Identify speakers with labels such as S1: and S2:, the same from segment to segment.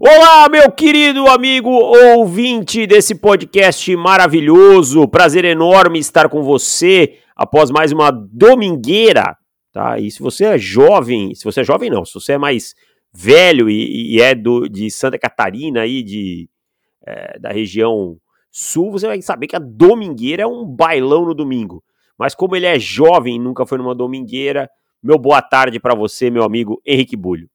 S1: Olá, meu querido amigo ouvinte desse podcast maravilhoso. Prazer enorme estar com você após mais uma domingueira, tá? E se você é jovem, se você é jovem não, se você é mais velho e, e é do, de Santa Catarina aí, de, é, da região sul, você vai saber que a domingueira é um bailão no domingo. Mas como ele é jovem e nunca foi numa domingueira, meu boa tarde para você, meu amigo Henrique Bulho.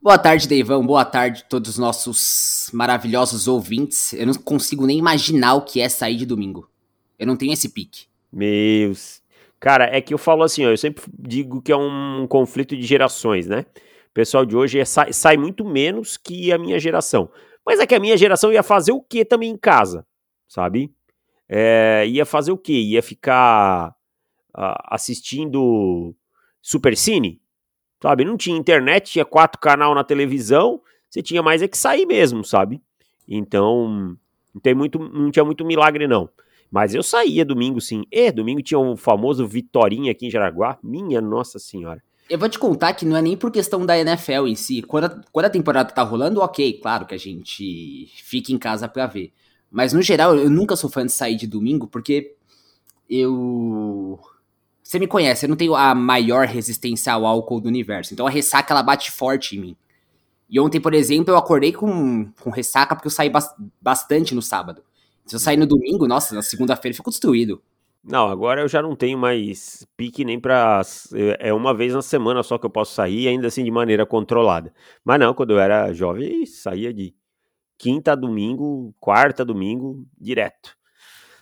S2: Boa tarde, Deivão. Boa tarde a todos os nossos maravilhosos ouvintes. Eu não consigo nem imaginar o que é sair de domingo. Eu não tenho esse pique.
S1: Meus. Cara, é que eu falo assim, ó, eu sempre digo que é um conflito de gerações, né? O pessoal de hoje é, sai, sai, muito menos que a minha geração. Mas é que a minha geração ia fazer o que também em casa, sabe? É, ia fazer o que? Ia ficar uh, assistindo Super Cine? Sabe? Não tinha internet, tinha quatro canal na televisão, você tinha mais é que sair mesmo, sabe? Então, não, tem muito, não tinha muito milagre não. Mas eu saía domingo sim. E domingo tinha o um famoso Vitorinha aqui em Jaraguá. Minha nossa senhora.
S2: Eu vou te contar que não é nem por questão da NFL em si. Quando a, quando a temporada tá rolando, ok, claro que a gente fica em casa pra ver. Mas no geral, eu nunca sou fã de sair de domingo porque eu você me conhece, eu não tenho a maior resistência ao álcool do universo. Então a ressaca ela bate forte em mim. E ontem, por exemplo, eu acordei com, com ressaca porque eu saí bastante no sábado. Se eu sair no domingo, nossa, na segunda-feira eu fico destruído.
S1: Não, agora eu já não tenho mais pique nem pra. É uma vez na semana só que eu posso sair, ainda assim de maneira controlada. Mas não, quando eu era jovem, saía de quinta a domingo, quarta a domingo, direto.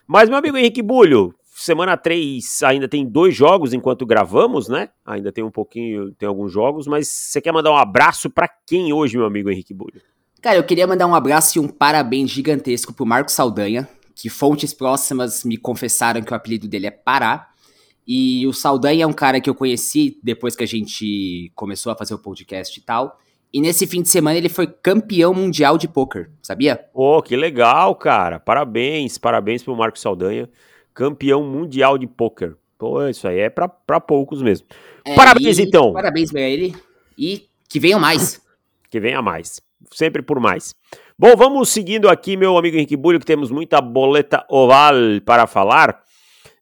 S1: Mas, meu amigo Henrique Bulho, semana 3 ainda tem dois jogos enquanto gravamos, né? Ainda tem um pouquinho, tem alguns jogos, mas você quer mandar um abraço para quem hoje, meu amigo Henrique Bulho?
S2: Cara, eu queria mandar um abraço e um parabéns gigantesco pro Marco Saldanha, que fontes próximas me confessaram que o apelido dele é Pará. E o Saldanha é um cara que eu conheci depois que a gente começou a fazer o podcast e tal. E nesse fim de semana ele foi campeão mundial de poker, sabia?
S1: Oh, que legal, cara. Parabéns, parabéns pro Marco Saldanha campeão mundial de pôquer. Pô, isso aí é pra, pra poucos mesmo. É, parabéns, então.
S2: Parabéns pra ele. E que venham mais.
S1: que venha mais. Sempre por mais. Bom, vamos seguindo aqui, meu amigo Henrique Bulho, que temos muita boleta oval para falar.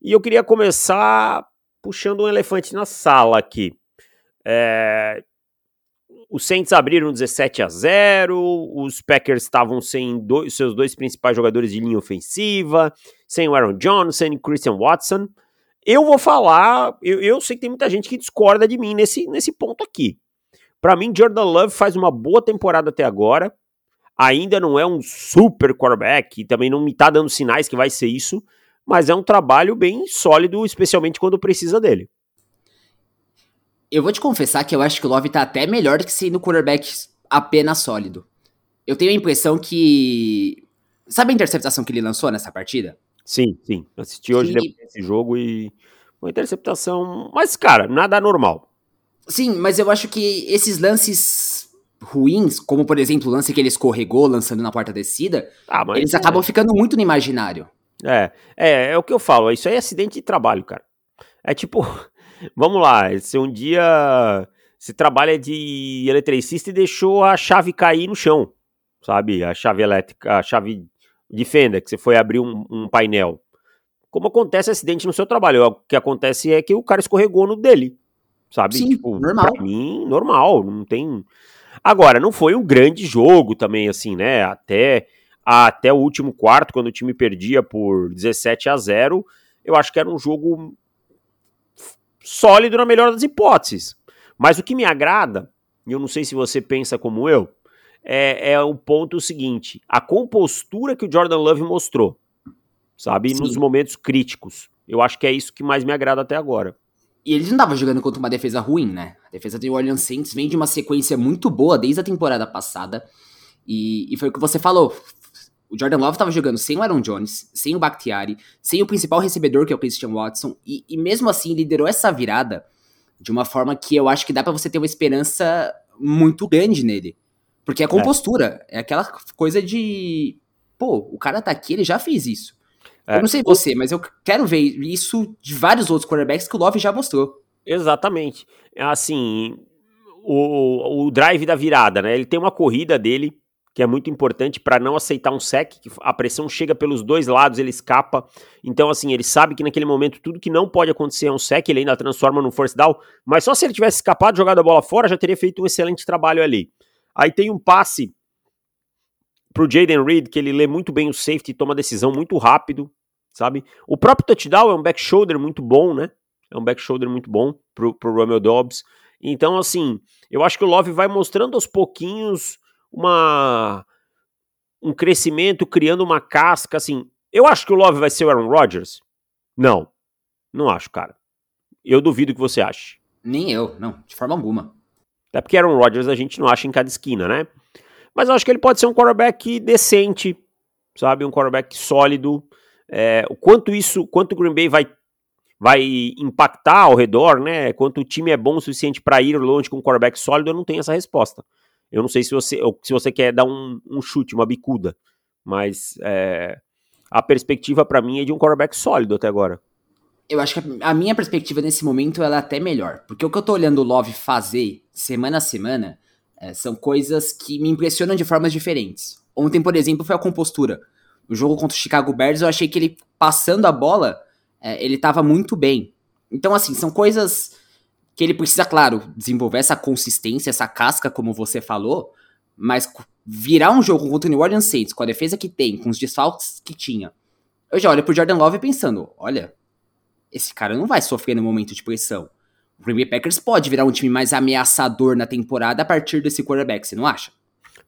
S1: E eu queria começar puxando um elefante na sala aqui. É, os Saints abriram 17 a 0, os Packers estavam sem dois, seus dois principais jogadores de linha ofensiva, sem o Aaron Johnson e Christian Watson. Eu vou falar, eu, eu, sei que tem muita gente que discorda de mim nesse, nesse ponto aqui. Para mim, Jordan Love faz uma boa temporada até agora. Ainda não é um super quarterback, também não me tá dando sinais que vai ser isso, mas é um trabalho bem sólido, especialmente quando precisa dele.
S2: Eu vou te confessar que eu acho que o Love tá até melhor do que sendo quarterback apenas sólido. Eu tenho a impressão que. Sabe a interceptação que ele lançou nessa partida?
S1: Sim, sim. Assisti hoje que... esse jogo e. Uma interceptação. Mas, cara, nada normal.
S2: Sim, mas eu acho que esses lances ruins, como por exemplo o lance que ele escorregou lançando na porta descida, ah, eles é... acabam ficando muito no imaginário.
S1: É, é, é o que eu falo. Isso aí é acidente de trabalho, cara. É tipo, Vamos lá, se um dia você trabalha de eletricista e deixou a chave cair no chão, sabe? A chave elétrica, a chave de fenda, que você foi abrir um, um painel. Como acontece acidente no seu trabalho? O que acontece é que o cara escorregou no dele, sabe?
S2: Sim, tipo, normal.
S1: Pra mim, normal, não tem... Agora, não foi um grande jogo também, assim, né? Até, até o último quarto, quando o time perdia por 17 a 0, eu acho que era um jogo sólido na melhor das hipóteses. Mas o que me agrada, e eu não sei se você pensa como eu, é, é o ponto seguinte: a compostura que o Jordan Love mostrou, sabe, Sim. nos momentos críticos. Eu acho que é isso que mais me agrada até agora.
S2: E ele não estava jogando contra uma defesa ruim, né? A defesa do Orleans Saints vem de uma sequência muito boa desde a temporada passada. E, e foi o que você falou. O Jordan Love estava jogando sem o Aaron Jones, sem o Bakhtiari, sem o principal recebedor, que é o Christian Watson, e, e mesmo assim liderou essa virada de uma forma que eu acho que dá para você ter uma esperança muito grande nele. Porque é compostura, é. é aquela coisa de. Pô, o cara tá aqui, ele já fez isso. É. Eu não sei você, mas eu quero ver isso de vários outros quarterbacks que o Love já mostrou.
S1: Exatamente. Assim, o, o drive da virada, né? Ele tem uma corrida dele que é muito importante para não aceitar um sec, que a pressão chega pelos dois lados, ele escapa. Então, assim, ele sabe que naquele momento tudo que não pode acontecer é um sec, ele ainda transforma no force down, mas só se ele tivesse escapado, jogado a bola fora, já teria feito um excelente trabalho ali. Aí tem um passe pro Jaden Reed, que ele lê muito bem o safety, toma decisão muito rápido, sabe? O próprio touchdown é um back shoulder muito bom, né? É um back shoulder muito bom pro, pro Romeo Dobbs. Então, assim, eu acho que o Love vai mostrando aos pouquinhos uma um crescimento, criando uma casca, assim. Eu acho que o Love vai ser o Aaron Rodgers? Não. Não acho, cara. Eu duvido que você ache.
S2: Nem eu, não, de forma alguma.
S1: Até porque Aaron Rodgers a gente não acha em cada esquina, né? Mas eu acho que ele pode ser um quarterback decente, sabe? Um quarterback sólido. É, o quanto isso, quanto o Green Bay vai, vai impactar ao redor, né? Quanto o time é bom o suficiente para ir longe com um quarterback sólido, eu não tenho essa resposta. Eu não sei se você, se você quer dar um, um chute, uma bicuda, mas é, a perspectiva para mim é de um quarterback sólido até agora.
S2: Eu acho que a minha perspectiva nesse momento ela é até melhor, porque o que eu tô olhando o Love fazer semana a semana é, são coisas que me impressionam de formas diferentes. Ontem, por exemplo, foi a compostura. No jogo contra o Chicago Bears, eu achei que ele passando a bola, é, ele tava muito bem. Então, assim, são coisas que ele precisa, claro, desenvolver essa consistência, essa casca, como você falou, mas virar um jogo contra o New Orleans Saints, com a defesa que tem, com os desfalques que tinha, eu já olho pro Jordan Love pensando, olha, esse cara não vai sofrer no momento de pressão. O Green Bay Packers pode virar um time mais ameaçador na temporada a partir desse quarterback, você não acha?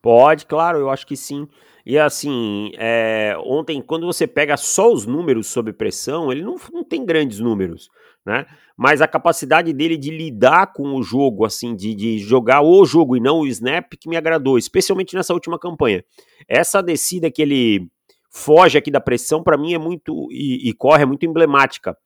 S1: Pode, claro, eu acho que sim. E assim, é, ontem, quando você pega só os números sob pressão, ele não, não tem grandes números né? Mas a capacidade dele de lidar com o jogo, assim, de, de jogar o jogo e não o snap, que me agradou, especialmente nessa última campanha. Essa descida que ele foge aqui da pressão, para mim é muito, e, e, corre, é muito emblemática,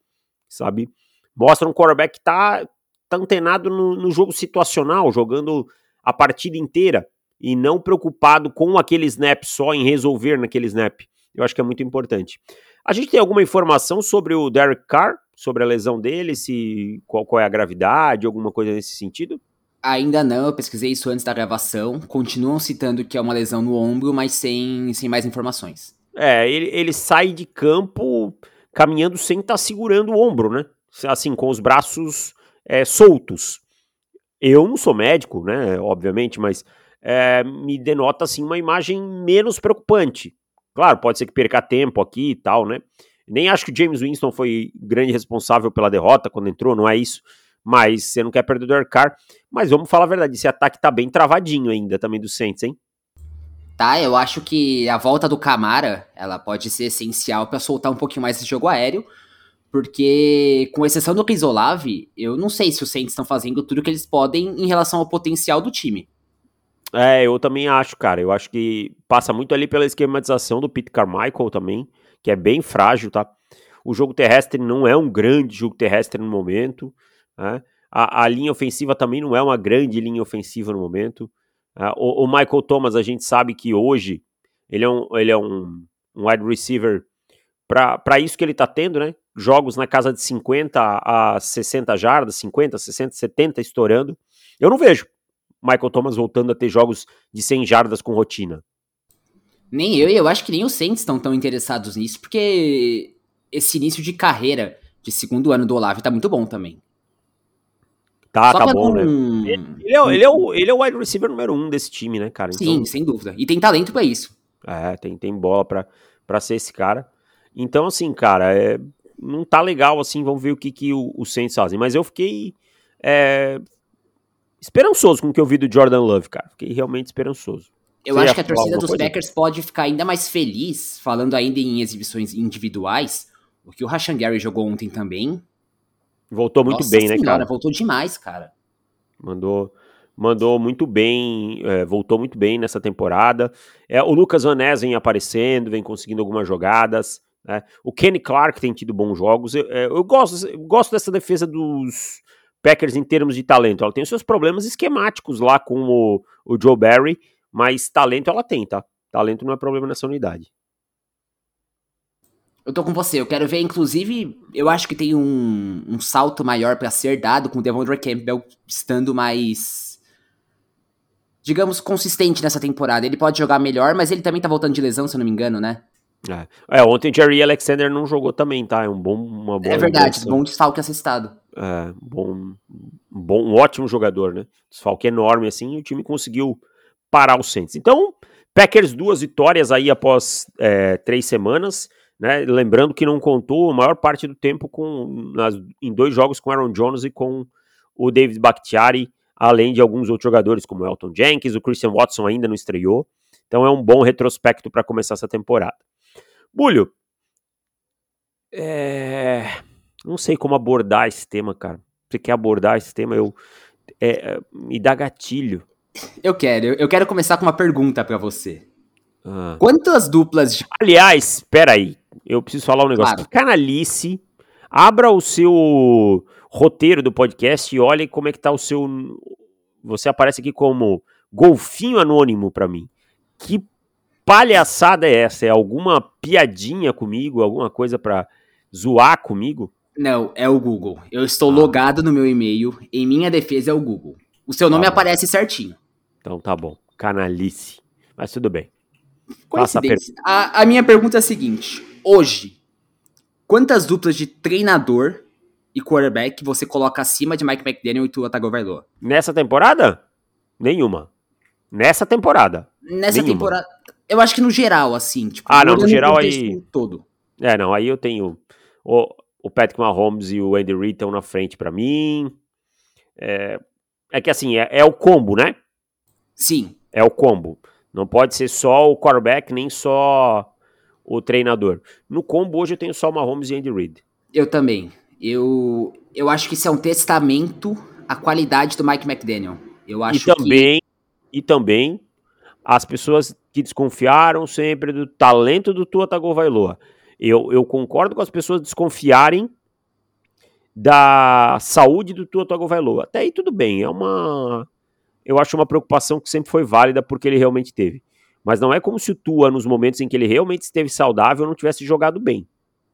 S1: sabe? Mostra um quarterback que tá, tá antenado no, no jogo situacional, jogando a partida inteira e não preocupado com aquele snap só, em resolver naquele snap. Eu acho que é muito importante. A gente tem alguma informação sobre o Derek Carr? Sobre a lesão dele, se qual, qual é a gravidade, alguma coisa nesse sentido?
S2: Ainda não, eu pesquisei isso antes da gravação. Continuam citando que é uma lesão no ombro, mas sem, sem mais informações.
S1: É, ele, ele sai de campo caminhando sem estar tá segurando o ombro, né? Assim, com os braços é, soltos. Eu não sou médico, né? Obviamente, mas é, me denota assim uma imagem menos preocupante. Claro, pode ser que perca tempo aqui e tal, né? Nem acho que o James Winston foi grande responsável pela derrota quando entrou, não é isso. Mas você não quer perder o Derek Carr. Mas vamos falar a verdade, esse ataque tá bem travadinho ainda também do Saints, hein?
S2: Tá, eu acho que a volta do Camara, ela pode ser essencial para soltar um pouquinho mais esse jogo aéreo, porque com exceção do Chris Olave, eu não sei se os Saints estão fazendo tudo que eles podem em relação ao potencial do time.
S1: É, eu também acho, cara. Eu acho que passa muito ali pela esquematização do Pete Carmichael também que é bem frágil, tá? O jogo terrestre não é um grande jogo terrestre no momento, né? a, a, linha ofensiva também não é uma grande linha ofensiva no momento. Uh, o, o, Michael Thomas, a gente sabe que hoje ele é um, ele é um, um wide receiver para isso que ele tá tendo, né? Jogos na casa de 50 a 60 jardas, 50, 60, 70 estourando. Eu não vejo Michael Thomas voltando a ter jogos de 100 jardas com rotina.
S2: Nem eu, e eu acho que nem os Saints estão tão interessados nisso, porque esse início de carreira de segundo ano do Olave tá muito bom também.
S1: Tá, Só tá bom, né? Ele, ele, é, ele, é o, ele é o wide receiver número um desse time, né, cara?
S2: Então, Sim, sem dúvida. E tem talento para isso.
S1: É, tem, tem bola pra, pra ser esse cara. Então, assim, cara, é, não tá legal, assim, vamos ver o que, que o, o Saints fazem. Mas eu fiquei é, esperançoso com o que eu vi do Jordan Love, cara. Fiquei realmente esperançoso.
S2: Eu Você acho que a torcida dos coisa? Packers pode ficar ainda mais feliz, falando ainda em exibições individuais, o que o Rashan Gary jogou ontem também.
S1: Voltou muito Nossa bem, né, senhora, né, cara?
S2: Voltou demais, cara.
S1: Mandou, mandou muito bem, é, voltou muito bem nessa temporada. É, o Lucas Van vem aparecendo, vem conseguindo algumas jogadas. Né? O Kenny Clark tem tido bons jogos. Eu, é, eu, gosto, eu gosto dessa defesa dos Packers em termos de talento. Ela tem os seus problemas esquemáticos lá com o, o Joe Barry, mas talento ela tem, tá? Talento não é problema nessa unidade.
S2: Eu tô com você, eu quero ver, inclusive, eu acho que tem um, um salto maior para ser dado com o Devondre Campbell estando mais digamos, consistente nessa temporada. Ele pode jogar melhor, mas ele também tá voltando de lesão, se eu não me engano, né?
S1: É, é ontem Jerry Alexander não jogou também, tá? É um bom, uma boa
S2: É verdade, bom desfalque assistado.
S1: É, bom, bom, um ótimo jogador, né? Desfalque enorme assim, e o time conseguiu parar o Saints. Então, Packers duas vitórias aí após é, três semanas, né? Lembrando que não contou a maior parte do tempo com nas, em dois jogos com Aaron Jones e com o David Bakhtiari, além de alguns outros jogadores como Elton Jenkins, o Christian Watson ainda não estreou. Então é um bom retrospecto para começar essa temporada. Bulho, é... não sei como abordar esse tema, cara. Você quer abordar esse tema? Eu é, me dá gatilho.
S2: Eu quero. Eu quero começar com uma pergunta para você. Ah. Quantas duplas de...
S1: Aliás, espera aí. Eu preciso falar um negócio. Claro. Canalice, abra o seu roteiro do podcast e olhe como é que tá o seu... Você aparece aqui como golfinho anônimo para mim. Que palhaçada é essa? É alguma piadinha comigo? Alguma coisa para zoar comigo?
S2: Não, é o Google. Eu estou ah. logado no meu e-mail. Em minha defesa é o Google. O seu nome ah. aparece certinho.
S1: Então tá bom. Canalice. Mas tudo bem.
S2: Coincidência. A, a, minha pergunta é a seguinte: hoje, quantas duplas de treinador e quarterback você coloca acima de Mike McDaniel e Tua Tagovailoa?
S1: Nessa temporada? Nenhuma. Nessa temporada.
S2: Nessa Nenhuma. temporada. Eu acho que no geral, assim. Tipo,
S1: ah, não, no geral aí. Todo. É, não, aí eu tenho. O, o Patrick Mahomes e o Andy Reid estão na frente para mim. É, é que assim, é, é o combo, né?
S2: Sim.
S1: É o combo. Não pode ser só o quarterback, nem só o treinador. No combo hoje eu tenho só o Mahomes e Andy Reid.
S2: Eu também. Eu, eu acho que isso é um testamento à qualidade do Mike McDaniel. Eu acho
S1: e também, que... E também as pessoas que desconfiaram sempre do talento do Tua Tagovailoa. Eu, eu concordo com as pessoas desconfiarem da saúde do Tua Tagovailoa. Até aí tudo bem, é uma eu acho uma preocupação que sempre foi válida porque ele realmente teve. Mas não é como se o Tua, nos momentos em que ele realmente esteve saudável, não tivesse jogado bem,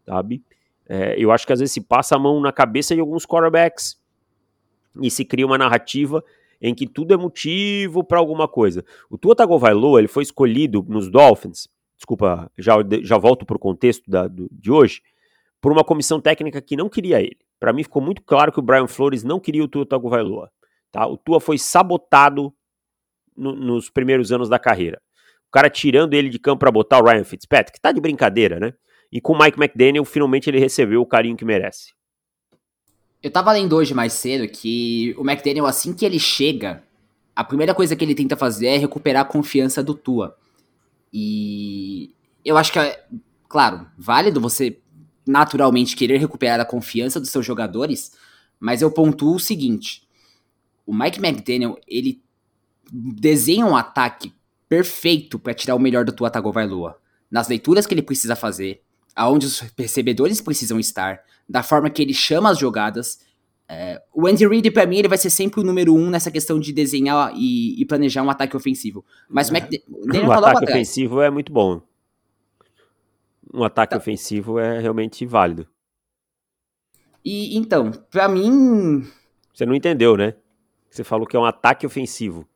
S1: sabe? É, eu acho que às vezes se passa a mão na cabeça de alguns quarterbacks e se cria uma narrativa em que tudo é motivo para alguma coisa. O Tua Tagovailoa, ele foi escolhido nos Dolphins, desculpa, já, já volto para o contexto da, do, de hoje, por uma comissão técnica que não queria ele. Para mim ficou muito claro que o Brian Flores não queria o Tua Tagovailoa. Tá? O Tua foi sabotado no, nos primeiros anos da carreira. O cara tirando ele de campo para botar o Ryan Fitzpatrick, tá de brincadeira, né? E com o Mike McDaniel, finalmente ele recebeu o carinho que merece.
S2: Eu tava lendo hoje mais cedo que o McDaniel, assim que ele chega, a primeira coisa que ele tenta fazer é recuperar a confiança do Tua. E eu acho que é, claro, válido você naturalmente querer recuperar a confiança dos seus jogadores, mas eu pontuo o seguinte: o Mike McDaniel, ele desenha um ataque perfeito para tirar o melhor do Tua Tagovailoa. Nas leituras que ele precisa fazer, aonde os recebedores precisam estar, da forma que ele chama as jogadas. É, o Andy Reid, para mim, ele vai ser sempre o número um nessa questão de desenhar e, e planejar um ataque ofensivo. Mas o,
S1: McDaniel o ataque ofensivo é muito bom. Um ataque tá. ofensivo é realmente válido.
S2: E então, para mim.
S1: Você não entendeu, né? Você falou que é um ataque ofensivo.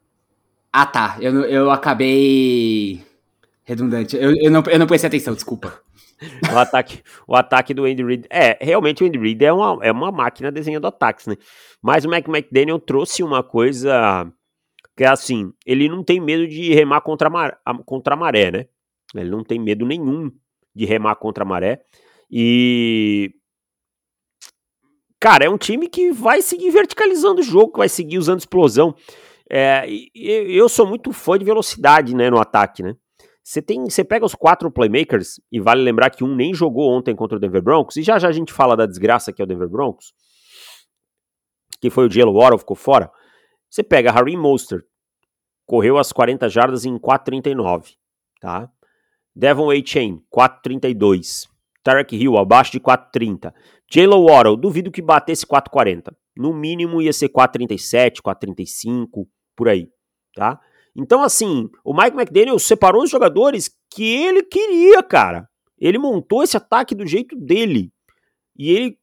S2: Ah, tá. Eu, eu acabei. Redundante. Eu, eu, não, eu não prestei atenção, desculpa.
S1: O, ataque, o ataque do Andy Reid. É, realmente o Andy Reid é uma, é uma máquina desenhando ataques, né? Mas o Mac McDaniel trouxe uma coisa que é assim: ele não tem medo de remar contra a, maré, contra a maré, né? Ele não tem medo nenhum de remar contra a maré. E cara, é um time que vai seguir verticalizando o jogo, que vai seguir usando explosão. É, eu sou muito fã de velocidade né, no ataque, né? Você tem, você pega os quatro playmakers, e vale lembrar que um nem jogou ontem contra o Denver Broncos, e já já a gente fala da desgraça que é o Denver Broncos, que foi o Jalen Waddle, ficou fora. Você pega Harry Monster, correu as 40 jardas em 4,39, tá? Devon A. Chain, 4,32. Tarek Hill, abaixo de 4,30. Jalen Waddle, duvido que batesse 4,40. No mínimo ia ser 4,37, 4,35, por aí, tá? Então, assim, o Mike McDaniel separou os jogadores que ele queria, cara. Ele montou esse ataque do jeito dele. E ele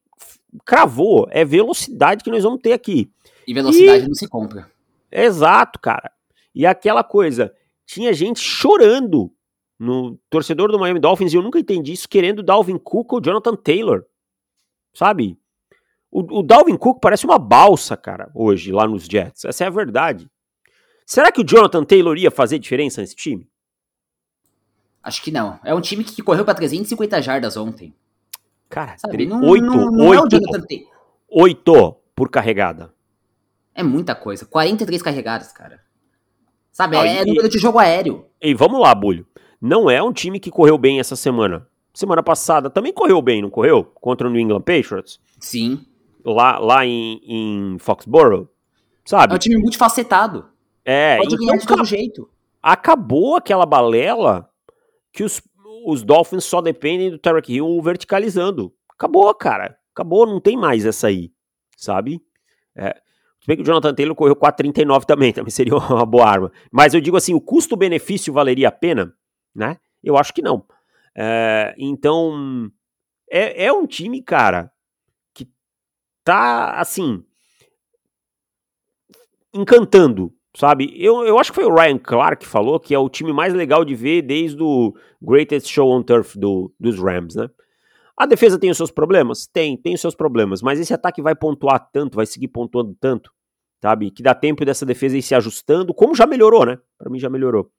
S1: cravou. É velocidade que nós vamos ter aqui.
S2: E velocidade e... não se compra.
S1: Exato, cara. E aquela coisa, tinha gente chorando no torcedor do Miami Dolphins, e eu nunca entendi isso, querendo Dalvin Cook ou Jonathan Taylor. Sabe? O, o Dalvin Cook parece uma balsa, cara, hoje, lá nos Jets. Essa é a verdade. Será que o Jonathan Taylor ia fazer diferença nesse time?
S2: Acho que não. É um time que correu para 350 jardas ontem.
S1: Cara, Sabe, não, oito, não, não oito, é oito por carregada.
S2: É muita coisa. 43 carregadas, cara. Sabe, ah, é e, número de jogo aéreo.
S1: E vamos lá, Bulho. Não é um time que correu bem essa semana. Semana passada também correu bem, não correu? Contra o New England Patriots?
S2: Sim.
S1: Lá, lá em, em Foxborough, sabe?
S2: É um time multifacetado.
S1: É,
S2: Pode então, ganhar de todo jeito.
S1: Acabou aquela balela que os, os Dolphins só dependem do Tarek Hill verticalizando. Acabou, cara. Acabou, não tem mais essa aí, sabe? É, se bem que o Jonathan Taylor correu 4,39 também, também seria uma boa arma. Mas eu digo assim, o custo-benefício valeria a pena, né? Eu acho que não. É, então, é, é um time, cara, que tá, assim, encantando sabe? Eu, eu acho que foi o Ryan Clark que falou que é o time mais legal de ver desde o Greatest Show on Turf do, dos Rams, né? A defesa tem os seus problemas? Tem, tem os seus problemas, mas esse ataque vai pontuar tanto, vai seguir pontuando tanto, sabe? Que dá tempo dessa defesa ir se ajustando, como já melhorou, né? Para mim já melhorou.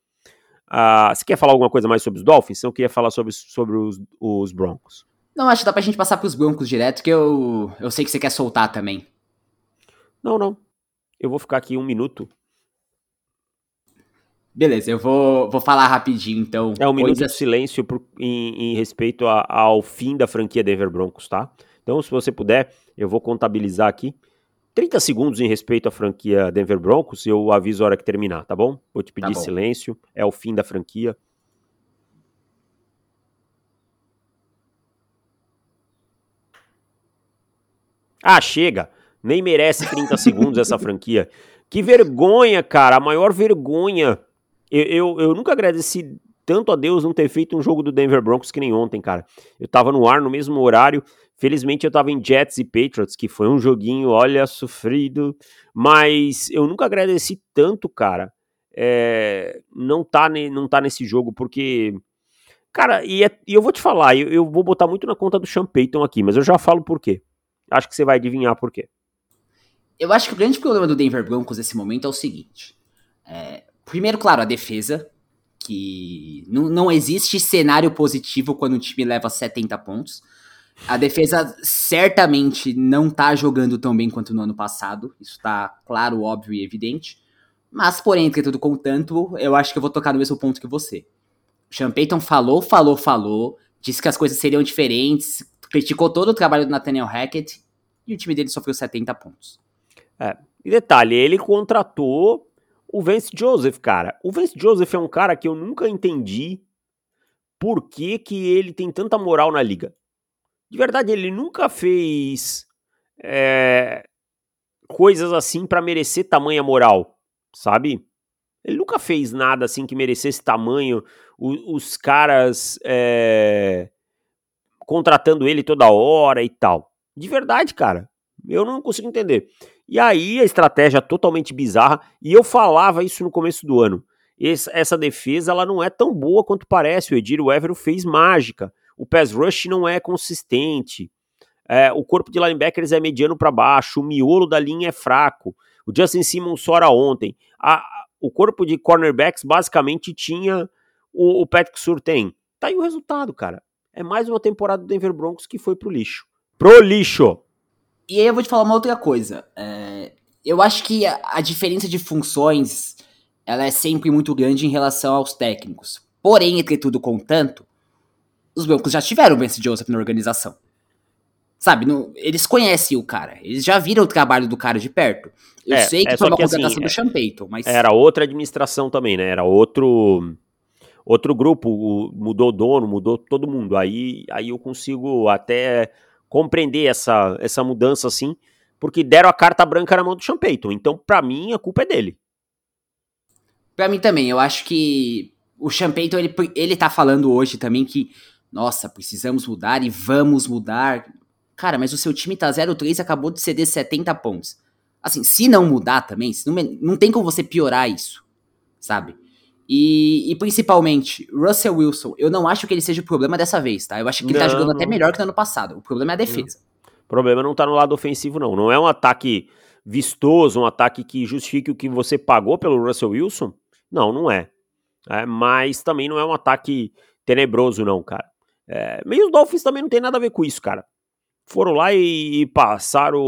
S1: Ah, você quer falar alguma coisa mais sobre os Dolphins? Eu queria falar sobre, sobre os, os Broncos.
S2: Não, acho que dá pra gente passar pros Broncos direto, que eu, eu sei que você quer soltar também.
S1: Não, não. Eu vou ficar aqui um minuto
S2: Beleza, eu vou, vou falar rapidinho, então.
S1: É um minuto de silêncio por, em, em, respeito a, ao fim da franquia Denver Broncos, tá? Então, se você puder, eu vou contabilizar aqui 30 segundos em respeito à franquia Denver Broncos e eu aviso a hora que terminar, tá bom? Vou te pedir tá silêncio, é o fim da franquia. Ah, chega! Nem merece 30 segundos essa franquia. Que vergonha, cara! A maior vergonha eu, eu, eu, nunca agradeci tanto a Deus não ter feito um jogo do Denver Broncos que nem ontem, cara. Eu tava no ar no mesmo horário. Felizmente eu tava em Jets e Patriots, que foi um joguinho, olha, sofrido. Mas eu nunca agradeci tanto, cara. É, não, tá ne, não tá nesse jogo, porque. Cara, e, é, e eu vou te falar, eu, eu, vou botar muito na conta do Sean Payton aqui, mas eu já falo por quê. Acho que você vai adivinhar por quê.
S2: Eu acho que o grande problema do Denver Broncos nesse momento é o seguinte. É, Primeiro, claro, a defesa, que não, não existe cenário positivo quando o time leva 70 pontos. A defesa certamente não tá jogando tão bem quanto no ano passado. Isso tá claro, óbvio e evidente. Mas, porém, entre tudo contanto, eu acho que eu vou tocar no mesmo ponto que você. O Sean Payton falou, falou, falou, disse que as coisas seriam diferentes, criticou todo o trabalho do Nathaniel Hackett e o time dele sofreu 70 pontos.
S1: É, e detalhe, ele contratou o Vance Joseph, cara. O Vance Joseph é um cara que eu nunca entendi por que, que ele tem tanta moral na liga. De verdade, ele nunca fez é, coisas assim para merecer tamanha moral, sabe? Ele nunca fez nada assim que merecesse tamanho. O, os caras é, contratando ele toda hora e tal. De verdade, cara. Eu não consigo entender. E aí a estratégia totalmente bizarra, e eu falava isso no começo do ano. essa defesa ela não é tão boa quanto parece. O Edir Evero fez mágica. O pass rush não é consistente. É, o corpo de linebackers é mediano para baixo. O miolo da linha é fraco. O Justin Simmons sora ontem. A, o corpo de cornerbacks basicamente tinha o, o Patrick Surtain. Tá aí o resultado, cara. É mais uma temporada do Denver Broncos que foi pro lixo. Pro lixo!
S2: E aí eu vou te falar uma outra coisa. É, eu acho que a, a, diferença de funções ela é sempre muito grande em relação aos técnicos. Porém, entre tudo contanto, os Broncos já tiveram o Vance Joseph na organização. Sabe, no, eles conhecem o cara, eles já viram o trabalho do cara de perto. Eu é, sei que é, foi uma contratação assim, do Sean Payton, mas...
S1: Era outra administração também, né? Era outro outro grupo, mudou dono, mudou todo mundo. Aí, aí eu consigo até compreender essa, essa mudança assim, porque deram a carta branca na mão do Sean Payton. Então, para mim, a culpa é dele.
S2: Para mim também, eu acho que o Sean Payton, ele, ele tá falando hoje também que, nossa, precisamos mudar e vamos mudar. Cara, mas o seu time tá 0-3 e acabou de ceder 70 pontos. Assim, se não mudar também, não, não tem como você piorar isso. sabe? E, e, principalmente, Russell Wilson, eu não acho que ele seja o problema dessa vez, tá? Eu acho que ele tá não, tá jogando até melhor que no ano passado. O problema é a defesa.
S1: O problema não tá no lado ofensivo, não. Não é um ataque vistoso, um ataque que justifique o que você pagou pelo Russell Wilson. Não, não é. é mas também não é um ataque tenebroso, não, cara. É, meio os Dolphins também não tem nada a ver com isso, cara. Foram lá e, e passaram.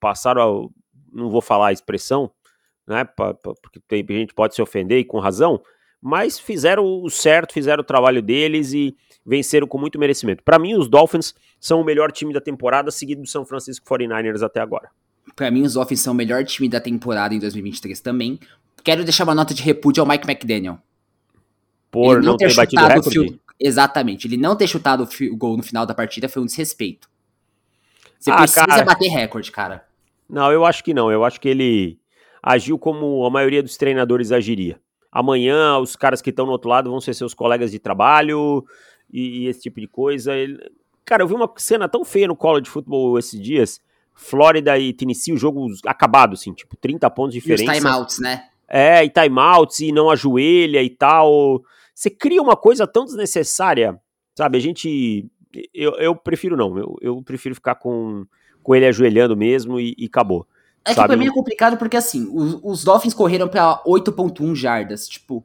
S1: Passaram. não vou falar a expressão, né? Porque tem gente pode se ofender e com razão, mas fizeram o certo, fizeram o trabalho deles e venceram com muito merecimento. Para mim, os Dolphins são o melhor time da temporada, seguido do São Francisco 49ers até agora.
S2: Para mim, os Dolphins são o melhor time da temporada em 2023 também. Quero deixar uma nota de repúdio ao Mike McDaniel.
S1: Por ele não, não ter, ter batido o recorde?
S2: Exatamente. Ele não ter chutado o gol no final da partida foi um desrespeito. Você ah, precisa cara... bater recorde, cara.
S1: Não, eu acho que não. Eu acho que ele agiu como a maioria dos treinadores agiria. Amanhã, os caras que estão no outro lado vão ser seus colegas de trabalho e, e esse tipo de coisa. Ele... Cara, eu vi uma cena tão feia no college futebol esses dias. Flórida e Tennessee, o jogo acabado, assim, tipo, 30 pontos de diferença.
S2: E os timeouts, né?
S1: É, e timeouts, e não ajoelha e tal. Você cria uma coisa tão desnecessária, sabe? A gente. Eu, eu prefiro não, eu, eu prefiro ficar com, com ele ajoelhando mesmo e, e acabou.
S2: É sabe? que pra mim é complicado porque assim, os, os Dolphins correram pra 8.1 jardas, tipo.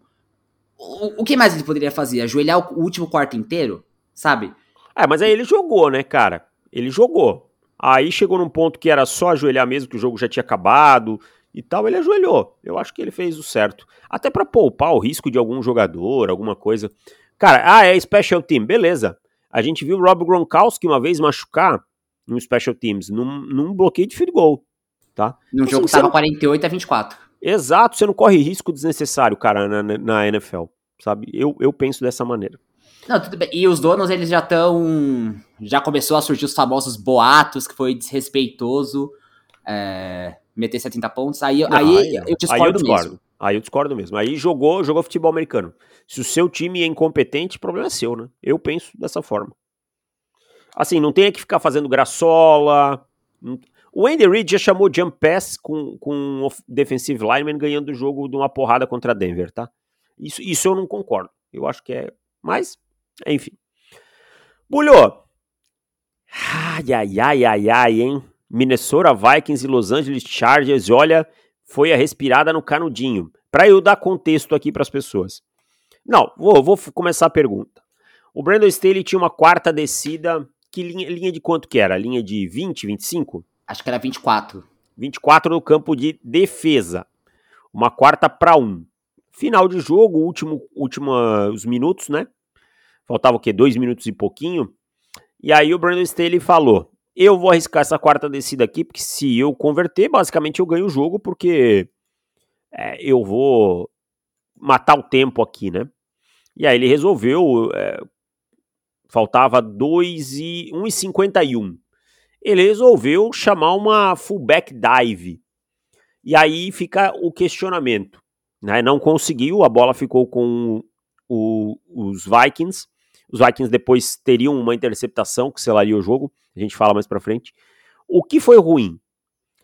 S2: O, o, que mais ele poderia fazer? Ajoelhar o, o último quarto inteiro? Sabe?
S1: É, mas aí ele jogou, né, cara? Ele jogou. Aí chegou num ponto que era só ajoelhar mesmo, que o jogo já tinha acabado, e tal, ele ajoelhou. Eu acho que ele fez o certo. Até para poupar o risco de algum jogador, alguma coisa. Cara, ah, é special team, beleza. A gente viu o Rob Gronkowski uma vez machucar no special teams, num, num bloqueio de field goal, tá?
S2: Num então, jogo assim, que tava não... 48 a 24.
S1: Exato, você não corre risco desnecessário, cara, na, na NFL, sabe? Eu, eu penso dessa maneira.
S2: Não, tudo bem. E os donos, eles já estão... Já começou a surgir os famosos boatos, que foi desrespeitoso. É meter 70 pontos, aí, não, aí, aí eu discordo, aí eu discordo mesmo.
S1: Aí eu discordo mesmo. Aí jogou, jogou futebol americano. Se o seu time é incompetente, o problema é seu, né? Eu penso dessa forma. Assim, não tem que ficar fazendo graçola. O Andy Reid já chamou jump pass com, com um defensive lineman ganhando o jogo de uma porrada contra Denver, tá? Isso, isso eu não concordo. Eu acho que é. Mas, enfim. Bulho! Ai, ai, ai, ai, ai, hein? Minnesota Vikings e Los Angeles Chargers, olha, foi a respirada no canudinho. Para eu dar contexto aqui para as pessoas. Não, vou, vou começar a pergunta. O Brandon Staley tinha uma quarta descida, que linha, linha de quanto que era? Linha de 20, 25?
S2: Acho que era 24.
S1: 24 no campo de defesa. Uma quarta para um. Final de jogo, último, últimos minutos, né? Faltava o quê? Dois minutos e pouquinho. E aí o Brandon Staley falou: eu vou arriscar essa quarta descida aqui, porque se eu converter, basicamente eu ganho o jogo, porque é, eu vou matar o tempo aqui, né? E aí ele resolveu. É, faltava 2 e 1,51. Ele resolveu chamar uma fullback dive. E aí fica o questionamento. Né? Não conseguiu, a bola ficou com o, os Vikings. Os Vikings depois teriam uma interceptação que selaria o jogo, a gente fala mais para frente. O que foi ruim?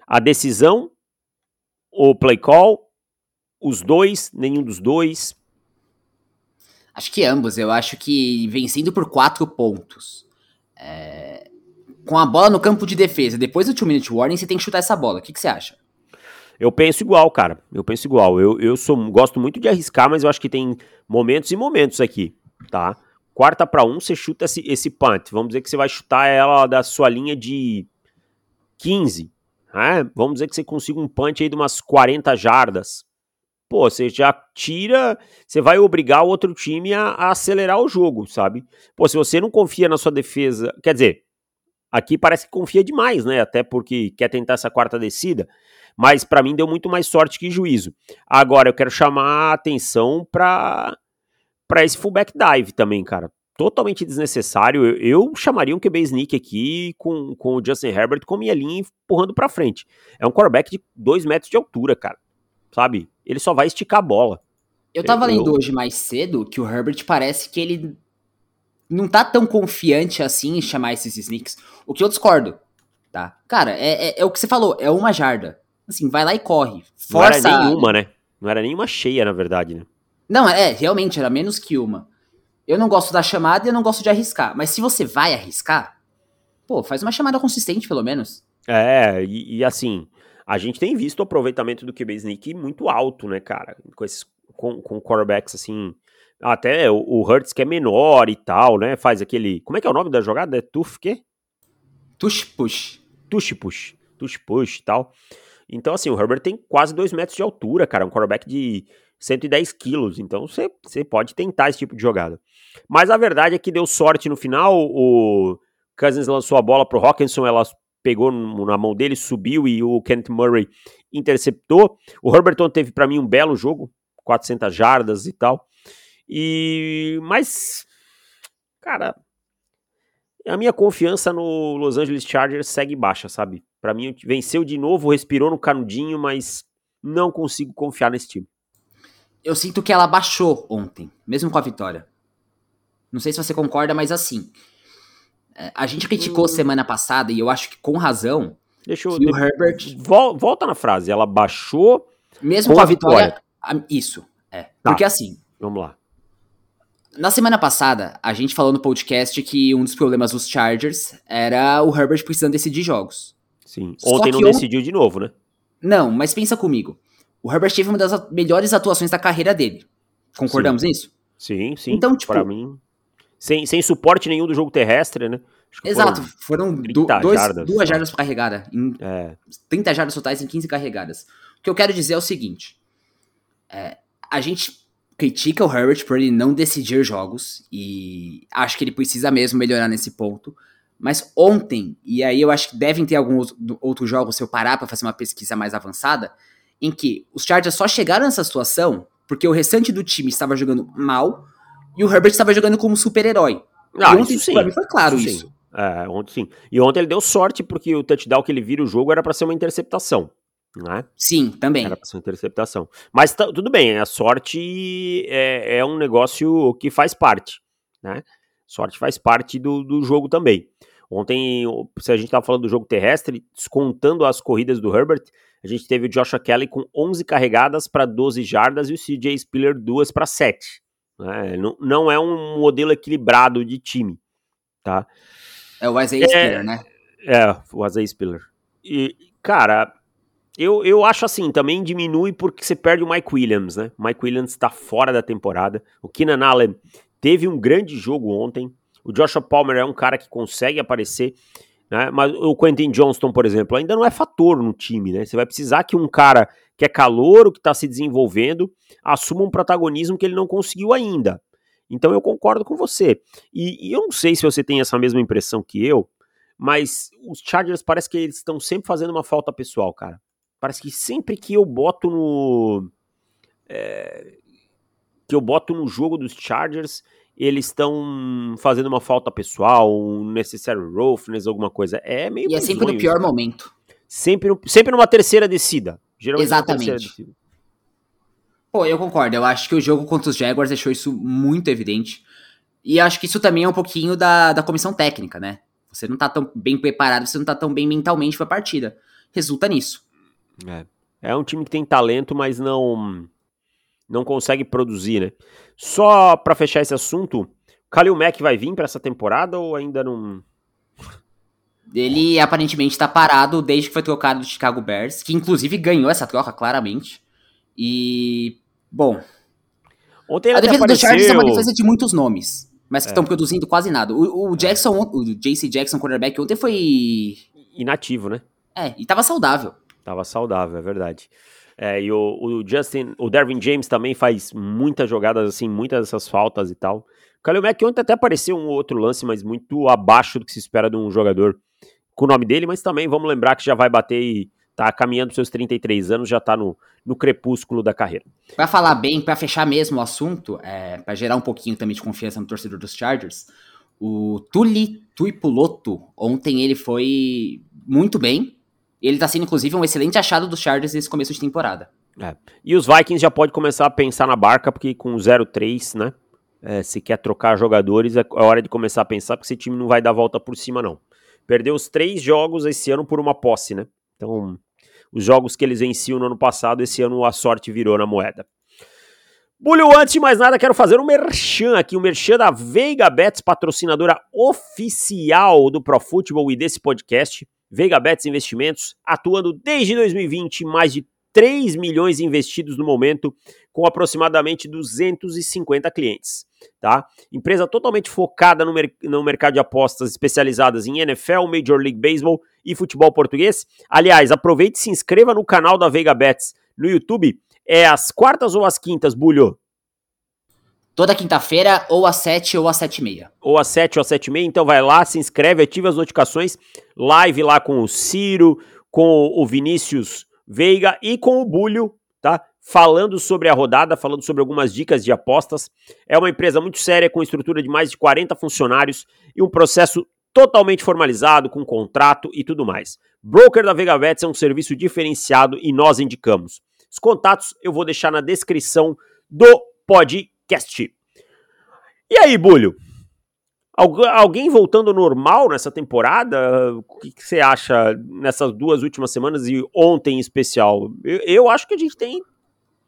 S1: A decisão, o play call, os dois, nenhum dos dois?
S2: Acho que ambos. Eu acho que vencendo por quatro pontos. É... Com a bola no campo de defesa, depois do 2-minute warning, você tem que chutar essa bola. O que, que você acha?
S1: Eu penso igual, cara. Eu penso igual. Eu, eu sou, gosto muito de arriscar, mas eu acho que tem momentos e momentos aqui, tá? quarta para um, você chuta esse, esse punt. Vamos dizer que você vai chutar ela da sua linha de 15. Né? Vamos dizer que você consiga um punch aí de umas 40 jardas. Pô, você já tira, você vai obrigar o outro time a, a acelerar o jogo, sabe? Pô, se você não confia na sua defesa, quer dizer, aqui parece que confia demais, né? Até porque quer tentar essa quarta descida, mas para mim deu muito mais sorte que juízo. Agora eu quero chamar a atenção para para esse fullback dive também, cara. Totalmente desnecessário. Eu, eu, chamaria um QB sneak aqui com, com o Justin Herbert com minha linha empurrando para frente. É um quarterback de 2 metros de altura, cara. Sabe? Ele só vai esticar a bola.
S2: Eu tava eu, lendo hoje mais cedo que o Herbert parece que ele não tá tão confiante assim em chamar esses sneaks. O que eu discordo, tá? Cara, é, é, é o que você falou, é uma jarda. Assim, vai lá e corre. Força.
S1: Não era nenhuma, né? Não era nenhuma cheia, na verdade, né?
S2: Não, é, realmente, era menos que uma. Eu não gosto da chamada e eu não gosto de arriscar. Mas se você vai arriscar, pô, faz uma chamada consistente, pelo menos.
S1: É, e, e assim, a gente tem visto o aproveitamento do QB Sneak muito alto, né, cara? Com esses com, com quarterbacks assim. Até o, o Hurts que é menor e tal, né? Faz aquele. Como é que é o nome da jogada? É Tuf quê?
S2: Tush push.
S1: Tush push. Tush push e tal. Então, assim, o Herbert tem quase 2 metros de altura, cara. Um quarterback de 110 quilos. Então, você pode tentar esse tipo de jogada. Mas a verdade é que deu sorte no final. O Cousins lançou a bola pro Hawkinson, ela pegou na mão dele, subiu e o Kent Murray interceptou. O Herberton teve para mim um belo jogo, 400 jardas e tal. E mas cara, a minha confiança no Los Angeles Chargers segue baixa, sabe? Para mim venceu de novo, respirou no canudinho, mas não consigo confiar nesse time.
S2: Eu sinto que ela baixou ontem, mesmo com a vitória. Não sei se você concorda, mas assim, é, a gente criticou hum. semana passada, e eu acho que com razão,
S1: Deixa eu, o Herbert... Volta na frase, ela baixou...
S2: Mesmo com a vitória... vitória. Isso, é. Tá. Porque assim...
S1: Vamos lá.
S2: Na semana passada, a gente falou no podcast que um dos problemas dos Chargers era o Herbert precisando decidir jogos.
S1: Sim. Ontem não decidiu de novo, né?
S2: Não, mas pensa comigo. O Herbert teve uma das melhores atuações da carreira dele. Concordamos
S1: sim.
S2: nisso?
S1: Sim, sim. Então, tipo, para mim, sem, sem suporte nenhum do jogo terrestre, né?
S2: Exato, foram, foram do, dois, jardas, duas jardas para carregada, em é. 30 jardas totais em 15 carregadas. O que eu quero dizer é o seguinte: é, a gente critica o Herbert por ele não decidir jogos, e acho que ele precisa mesmo melhorar nesse ponto. Mas ontem, e aí eu acho que devem ter alguns outros jogos, se eu parar para fazer uma pesquisa mais avançada, em que os Chargers só chegaram nessa situação porque o restante do time estava jogando mal e o Herbert estava jogando como super-herói.
S1: Ah, ontem
S2: sim. pra mim foi claro isso.
S1: isso. É, ontem sim. E ontem ele deu sorte porque o touchdown que ele vira o jogo era para ser uma interceptação. Né?
S2: Sim, também.
S1: Era pra ser uma interceptação. Mas tudo bem, a sorte é, é, um negócio que faz parte. Né? Sorte faz parte do, do jogo também. Ontem, se a gente estava falando do jogo terrestre, descontando as corridas do Herbert, a gente teve o Joshua Kelly com 11 carregadas para 12 jardas e o CJ Spiller duas para 7. Né? Não, não é um modelo equilibrado de time, tá?
S2: É o Isaiah é, Spiller, né?
S1: É, o Isaiah Spiller. E, cara, eu, eu acho assim, também diminui porque você perde o Mike Williams, né? Mike Williams está fora da temporada. O Keenan Allen teve um grande jogo ontem. O Joshua Palmer é um cara que consegue aparecer, né? Mas o Quentin Johnston, por exemplo, ainda não é fator no time, né? Você vai precisar que um cara que é calouro, que está se desenvolvendo, assuma um protagonismo que ele não conseguiu ainda. Então eu concordo com você. E, e, eu não sei se você tem essa mesma impressão que eu, mas os Chargers parece que eles estão sempre fazendo uma falta pessoal, cara. Parece que sempre que eu boto no. É, que eu boto no jogo dos Chargers, eles estão fazendo uma falta pessoal, um necessary roughness, alguma coisa. É meio.
S2: E é sempre no pior momento.
S1: Sempre, sempre numa terceira descida.
S2: Geralmente Exatamente. Pô, eu concordo. Eu acho que o jogo contra os Jaguars deixou isso muito evidente. E acho que isso também é um pouquinho da, da comissão técnica, né? Você não tá tão bem preparado, você não tá tão bem mentalmente pra partida. Resulta nisso.
S1: É. É um time que tem talento, mas não não consegue produzir, né? Só para fechar esse assunto, Kalil Mack vai vir para essa temporada ou ainda não
S2: ele aparentemente tá parado desde que foi trocado do Chicago Bears, que inclusive ganhou essa troca claramente. E, bom.
S1: Ontem a defesa
S2: apareceu... do Chargers é uma defesa de muitos nomes, mas que estão é. produzindo quase nada. O, o Jackson, o JC Jackson, quarterback, ontem foi.
S1: Inativo, né?
S2: É, e tava saudável.
S1: Tava saudável, é verdade. É, e o, o, Justin, o Dervin James também faz muitas jogadas assim, muitas dessas faltas e tal. O Kalil Mack ontem até apareceu um outro lance, mas muito abaixo do que se espera de um jogador com o nome dele, mas também vamos lembrar que já vai bater e tá caminhando seus 33 anos, já tá no, no crepúsculo da carreira.
S2: Para falar bem, para fechar mesmo o assunto, é, para gerar um pouquinho também de confiança no torcedor dos Chargers, o Tuli Tuipuloto, ontem ele foi muito bem. Ele tá sendo, inclusive, um excelente achado dos Chargers nesse começo de temporada.
S1: É. E os Vikings já pode começar a pensar na barca, porque com 0-3, né? É, se quer trocar jogadores, é hora de começar a pensar, porque esse time não vai dar volta por cima, não. Perdeu os três jogos esse ano por uma posse, né? Então, os jogos que eles venciam no ano passado, esse ano a sorte virou na moeda. Bulho, antes de mais nada, quero fazer um merchan aqui, um merchan da Veiga Bets, patrocinadora oficial do Pro Football e desse podcast. Veiga Bets Investimentos, atuando desde 2020, mais de 3 milhões investidos no momento, com aproximadamente 250 clientes. Tá? Empresa totalmente focada no, mer no mercado de apostas especializadas em NFL, Major League Baseball e futebol português. Aliás, aproveite e se inscreva no canal da Veiga Bets no YouTube é às quartas ou às quintas, Bulho?
S2: Toda quinta-feira, ou às sete ou às sete e meia.
S1: Ou às sete ou às sete e meia, então vai lá, se inscreve, ativa as notificações, live lá com o Ciro, com o Vinícius Veiga e com o Bulho, tá? Falando sobre a rodada, falando sobre algumas dicas de apostas. É uma empresa muito séria, com estrutura de mais de 40 funcionários e um processo totalmente formalizado, com contrato e tudo mais. Broker da Vega Vets é um serviço diferenciado e nós indicamos. Os contatos eu vou deixar na descrição do podcast. E aí, Bulho? Algu alguém voltando normal nessa temporada? O que, que, você acha nessas duas últimas semanas e ontem em especial? Eu, eu, acho que a gente tem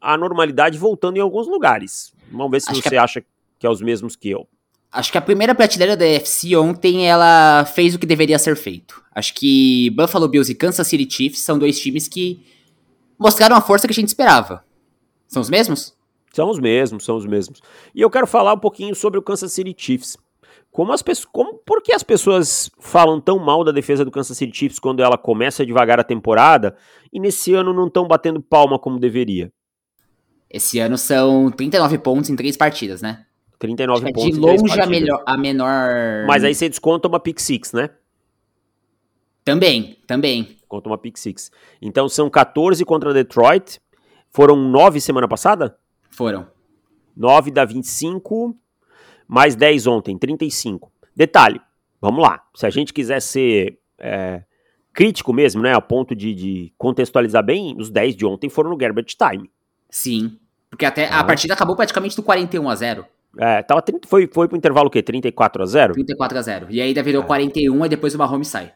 S1: a normalidade voltando em alguns lugares. Vamos ver se acho você a... acha que é os mesmos que eu.
S2: Acho que a primeira prateleira da UFC ontem ela fez o que deveria ser feito. Acho que Buffalo Bills e Kansas City Chiefs são dois times que mostraram a força que a gente esperava. São os mesmos?
S1: São os mesmos, são os mesmos. E eu quero falar um pouquinho sobre o Kansas City Chiefs. Como as pessoas, como, por que as pessoas falam tão mal da defesa do Kansas City Chiefs quando ela começa devagar a temporada e nesse ano não estão batendo palma como deveria?
S2: Esse ano são 39 pontos em três partidas, né?
S1: 39
S2: é
S1: pontos.
S2: De longe a, melhor, a menor.
S1: Mas aí você desconta uma pick six, né?
S2: Também, também
S1: contra uma pick six. Então são 14 contra Detroit. Foram 9 semana passada?
S2: Foram.
S1: 9 dá 25, mais 10 ontem, 35. Detalhe, vamos lá. Se a gente quiser ser é, crítico mesmo, né, a ponto de, de, contextualizar bem, os 10 de ontem foram no garbage time.
S2: Sim, porque até ah. a partida acabou praticamente do 41 a 0.
S1: É, tava 30, foi, foi pro intervalo o quê? 34 a 0?
S2: 34 a 0. E aí virou é. 41 e depois o Mahomes sai.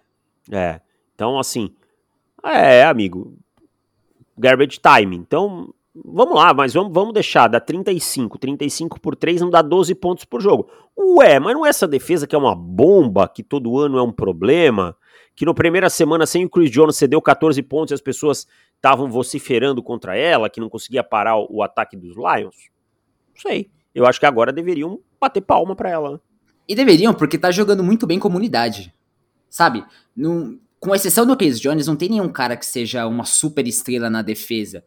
S1: É. Então, assim, é, amigo. Garbage time. Então, vamos lá, mas vamos, vamos deixar, dá 35. 35 por 3 não dá 12 pontos por jogo. Ué, mas não é essa defesa que é uma bomba, que todo ano é um problema? Que na primeira semana, sem o Chris Jones, cedeu 14 pontos e as pessoas estavam vociferando contra ela, que não conseguia parar o, o ataque dos Lions? Não sei. Eu acho que agora deveriam bater palma pra ela.
S2: E deveriam, porque tá jogando muito bem comunidade. Sabe? Não, com exceção do Chris Jones, não tem nenhum cara que seja uma super estrela na defesa.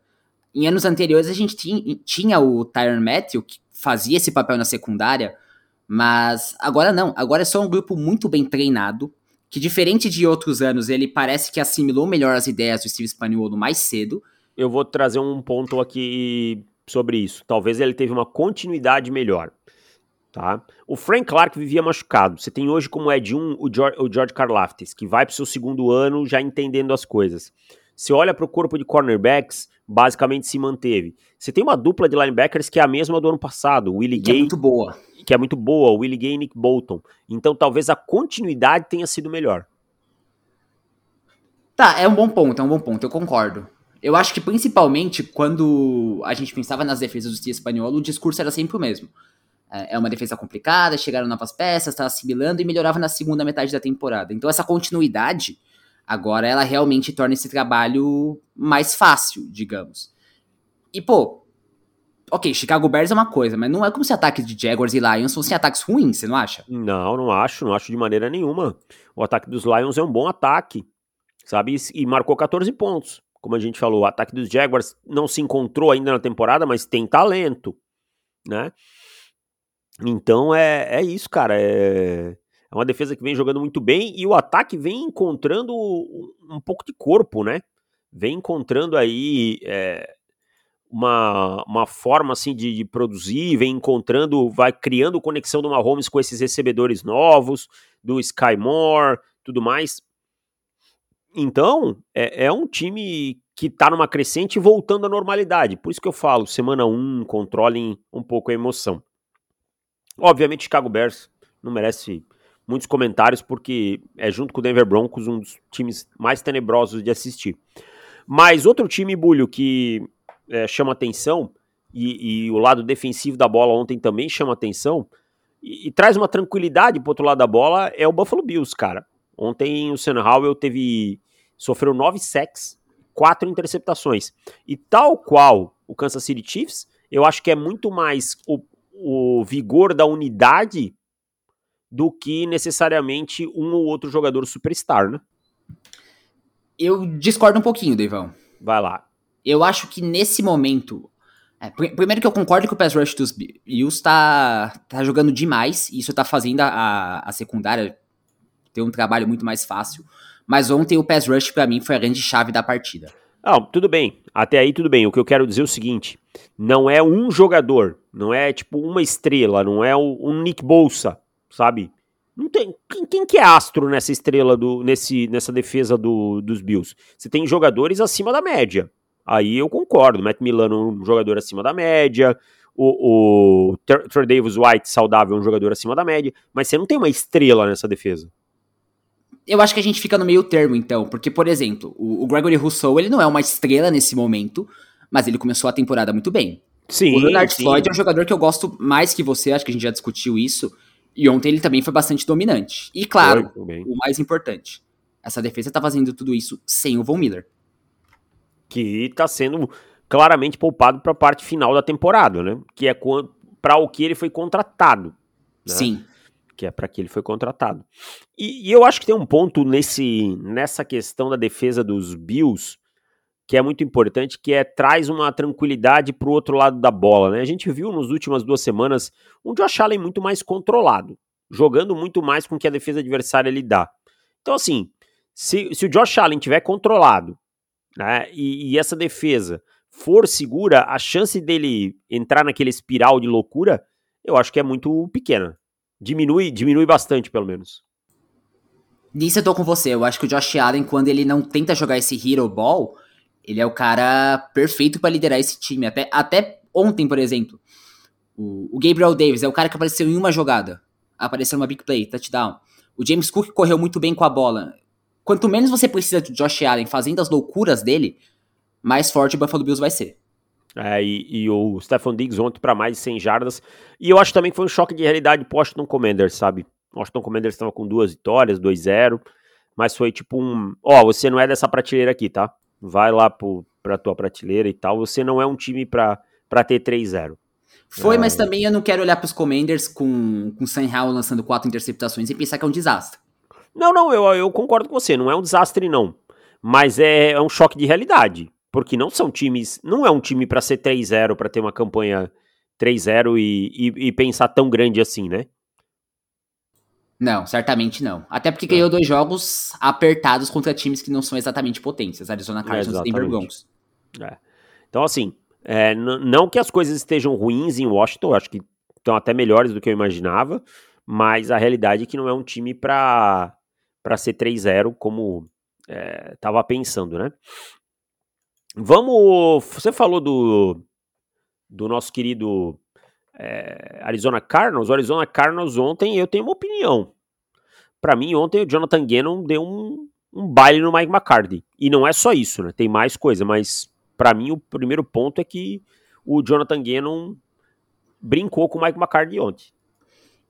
S2: Em anos anteriores, a gente tinha, tinha o Tyron Matthew, que fazia esse papel na secundária, mas agora não. Agora é só um grupo muito bem treinado, que diferente de outros anos, ele parece que assimilou melhor as ideias do Steve Spaniolo mais cedo.
S1: Eu vou trazer um ponto aqui sobre isso. Talvez ele teve uma continuidade melhor. Tá? O Frank Clark vivia machucado. Você tem hoje como é de um o George, o Karlaftis, que vai para o seu segundo ano já entendendo as coisas. Você olha para o corpo de cornerbacks, basicamente se manteve. Você tem uma dupla de linebackers que é a mesma do ano passado, Willie Gay. Que é
S2: muito boa.
S1: Que é muito boa, Willie Gay e Nick Bolton. Então talvez a continuidade tenha sido melhor.
S2: Tá, é um bom ponto, é um bom ponto, eu concordo. Eu acho que principalmente quando a gente pensava nas defesas do Steve Espanhol, o discurso era sempre o mesmo. É, é uma defesa complicada, chegaram novas peças, tá assimilando e melhorava na segunda metade da temporada. Então essa continuidade, agora ela realmente torna esse trabalho mais fácil, digamos. E pô, ok, Chicago Bears é uma coisa, mas não é como se ataques de Jaguars e Lions fossem ataques ruins, você não acha?
S1: Não, não acho, não acho de maneira nenhuma. O ataque dos Lions é um bom ataque, sabe? E marcou 14 pontos. Como a gente falou, o ataque dos Jaguars não se encontrou ainda na temporada, mas tem talento, né? Então é, é isso, cara. É, é uma defesa que vem jogando muito bem e o ataque vem encontrando um pouco de corpo, né? Vem encontrando aí é, uma, uma forma assim de, de, produzir, vem encontrando, vai criando conexão do Mahomes com esses recebedores novos, do Sky Moore, tudo mais. Então, é, é um time que tá numa crescente voltando à normalidade. Por isso que eu falo, semana 1, um, controlem um pouco a emoção. Obviamente, Chicago Bears não merece muitos comentários, porque é junto com o Denver Broncos um dos times mais tenebrosos de assistir. Mas outro time, Bulho, que é, chama atenção, e, e, o lado defensivo da bola ontem também chama atenção, e, e traz uma tranquilidade pro outro lado da bola, é o Buffalo Bills, cara. Ontem o Sam Howell teve. sofreu nove sacks, quatro interceptações. E tal qual o Kansas City Chiefs, eu acho que é muito mais o, o vigor da unidade do que necessariamente um ou outro jogador superstar, né?
S2: Eu discordo um pouquinho, Deivão.
S1: Vai lá.
S2: Eu acho que nesse momento. É, primeiro que eu concordo que o pass rush dos Bills tá, tá jogando demais, e isso tá fazendo a, a secundária ter um trabalho muito mais fácil. Mas ontem o pass rush para mim foi a grande chave da partida.
S1: Não, tudo bem. Até aí tudo bem. O que eu quero dizer é o seguinte: não é um jogador, não é tipo uma estrela, não é um Nick Bolsa, sabe? Não tem. Quem, quem, que é astro nessa estrela do nesse, nessa defesa do, dos Bills? Você tem jogadores acima da média. Aí eu concordo. Matt Milano um jogador acima da média. O, o Trey Davis White saudável é um jogador acima da média. Mas você não tem uma estrela nessa defesa.
S2: Eu acho que a gente fica no meio termo, então. Porque, por exemplo, o, o Gregory Rousseau, ele não é uma estrela nesse momento, mas ele começou a temporada muito bem.
S1: Sim.
S2: O Leonard sim. Floyd é um jogador que eu gosto mais que você, acho que a gente já discutiu isso. E ontem ele também foi bastante dominante. E claro, o mais importante, essa defesa tá fazendo tudo isso sem o Von Miller.
S1: Que tá sendo claramente poupado para a parte final da temporada, né? Que é para o que ele foi contratado.
S2: Né? Sim.
S1: Que é para que ele foi contratado. E, e, eu acho que tem um ponto nesse, nessa questão da defesa dos Bills que é muito importante, que é traz uma tranquilidade para o outro lado da bola. Né? A gente viu nas últimas duas semanas um Josh Allen muito mais controlado, jogando muito mais com o que a defesa adversária lhe dá. Então, assim, se, se o Josh Allen tiver controlado né, e, e essa defesa for segura, a chance dele entrar naquele espiral de loucura, eu acho que é muito pequena. Diminui, diminui bastante, pelo menos.
S2: Nisso eu tô com você. Eu acho que o Josh Allen, quando ele não tenta jogar esse hero ball, ele é o cara perfeito para liderar esse time. Até, até ontem, por exemplo, o, o, Gabriel Davis é o cara que apareceu em uma jogada. Apareceu numa big play, touchdown. O James Cook correu muito bem com a bola. Quanto menos você precisa de Josh Allen fazendo as loucuras dele, mais forte o Buffalo Bills vai ser.
S1: É, e, e o Stephon Diggs ontem para mais de 100 jardas. E eu acho também que foi um choque de realidade pro Washington Commanders, sabe? O Washington Commanders estava com duas vitórias, 2-0. Mas foi tipo um. Ó, oh, você não é dessa prateleira aqui, tá? Vai lá pro, pra tua prateleira e tal, você não é um time pra, pra ter 3-0.
S2: Foi, é... mas também eu não quero olhar pros Commanders com, com Sam Howell lançando quatro interceptações e pensar que é um desastre.
S1: Não, não, eu, eu concordo com você, não é um desastre não, mas é, é um choque de realidade, porque não são times, não é um time para ser 3-0, para ter uma campanha 3-0 e, e, e pensar tão grande assim, né?
S2: Não, certamente não. Até porque ganhou dois jogos apertados contra times que não são exatamente potências. Arizona Cardinals é, e Denver Broncos.
S1: É. Então, assim, é, não que as coisas estejam ruins em Washington, acho que estão até melhores do que eu imaginava, mas a realidade é que não é um time para ser 3-0 como estava é, pensando, né? Vamos. Você falou do, do nosso querido é, Arizona Cardinals, o Arizona Cardinals ontem eu tenho uma opinião. Para mim, ontem o Jonathan Gannon deu um, um baile no Mike McCarthy. E não é só isso, né? Tem mais coisa, mas para mim o primeiro ponto é que o Jonathan Gannon brincou com o Mike McCarthy ontem.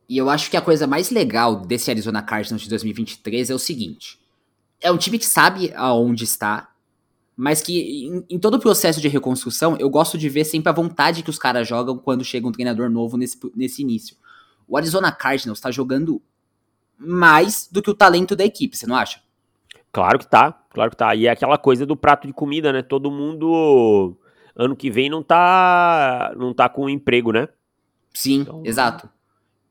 S2: E eu acho que a coisa mais legal desse Arizona Cardinals de 2023 é o seguinte: é um time que sabe aonde está, mas que em, em, todo o processo de reconstrução, eu gosto de ver sempre a vontade que os caras jogam quando chega um treinador novo nesse, nesse início. O Arizona Cardinals está jogando mais do que o talento da equipe, você não acha?
S1: Claro que tá, claro que tá. E é aquela coisa do prato de comida, né? Todo mundo ano que vem não tá não tá com emprego, né?
S2: Sim, então... exato.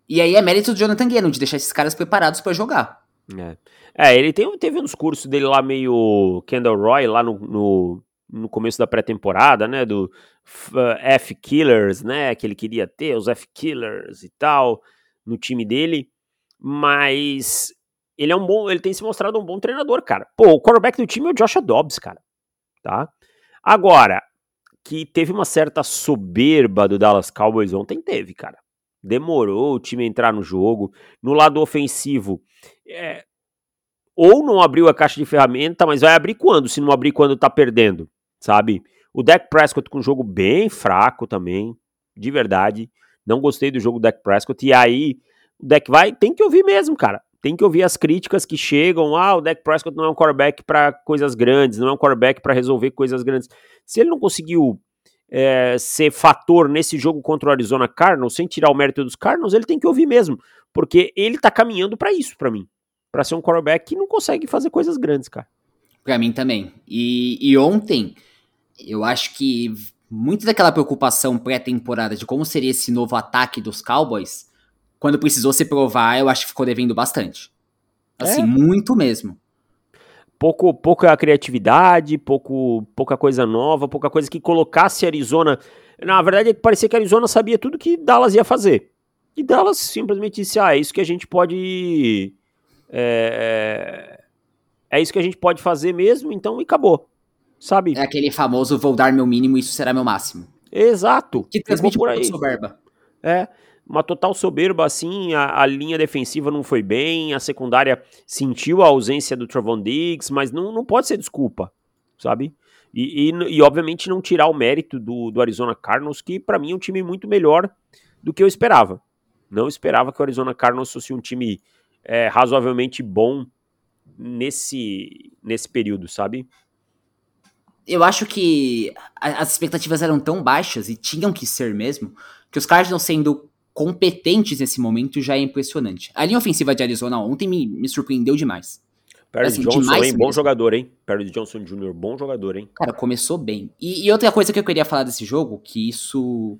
S2: E aí é mérito do Jonathan Gannon de deixar esses caras preparados para jogar.
S1: É. É, ele tem, teve uns cursos dele lá meio Kendall Roy, lá no, no, no começo da pré-temporada, né, do F-Killers, né, que ele queria ter, os F-Killers e tal, no time dele, mas ele é um bom, ele tem se mostrado um bom treinador, cara. Pô, o quarterback do time é o Josh Dobbs, cara, tá? Agora, que teve uma certa soberba do Dallas Cowboys ontem, teve, cara. Demorou o time entrar no jogo. No lado ofensivo, é, ou não abriu a caixa de ferramenta, mas vai abrir quando? Se não abrir quando tá perdendo, sabe? O Dak Prescott com um jogo bem fraco também, de verdade. Não gostei do jogo do Dak Prescott. E aí, o Dak vai, tem que ouvir mesmo, cara. Tem que ouvir as críticas que chegam. Ah, o Dak Prescott não é um quarterback para coisas grandes, não é um quarterback para resolver coisas grandes. Se ele não conseguiu é, ser fator nesse jogo contra o Arizona Cardinals, sem tirar o mérito dos Cardinals, ele tem que ouvir mesmo, porque ele tá caminhando para isso, para mim, para ser um quarterback que não consegue fazer coisas grandes, cara.
S2: Para mim também. E, e ontem, eu acho que muito daquela preocupação pré-temporada de como seria esse novo ataque dos Cowboys, quando precisou se provar, eu acho que ficou devendo bastante. Assim, é. muito mesmo
S1: pouco, pouca criatividade, pouco, pouca coisa nova, pouca coisa que colocasse Arizona. Na verdade, parecia que Arizona sabia tudo que Dallas ia fazer. E Dallas simplesmente disse: ah, é isso que a gente pode. É, é, é isso que a gente pode fazer mesmo, então e acabou. Sabe?
S2: É aquele famoso vou dar meu mínimo, isso será meu máximo.
S1: Exato.
S2: Que transmite por aí. soberba.
S1: É uma total soberba, assim, a, a, linha defensiva não foi bem, a secundária sentiu a ausência do Travon Diggs, mas não, não pode ser desculpa, sabe? E, e, e obviamente não tirar o mérito do, do Arizona Cardinals, que para mim é um time muito melhor do que eu esperava. Não esperava que o Arizona Cardinals fosse um time é, razoavelmente bom nesse, nesse período, sabe?
S2: Eu acho que as expectativas eram tão baixas, e tinham que ser mesmo, que os Cardinals sendo competentes nesse momento já é impressionante. A linha ofensiva de Arizona ontem me, me surpreendeu demais.
S1: Perry assim, Johnson, hein? Bom jogador, hein? Perry Johnson Jr., bom jogador, hein?
S2: Cara, começou bem. E, e, outra coisa que eu queria falar desse jogo, que isso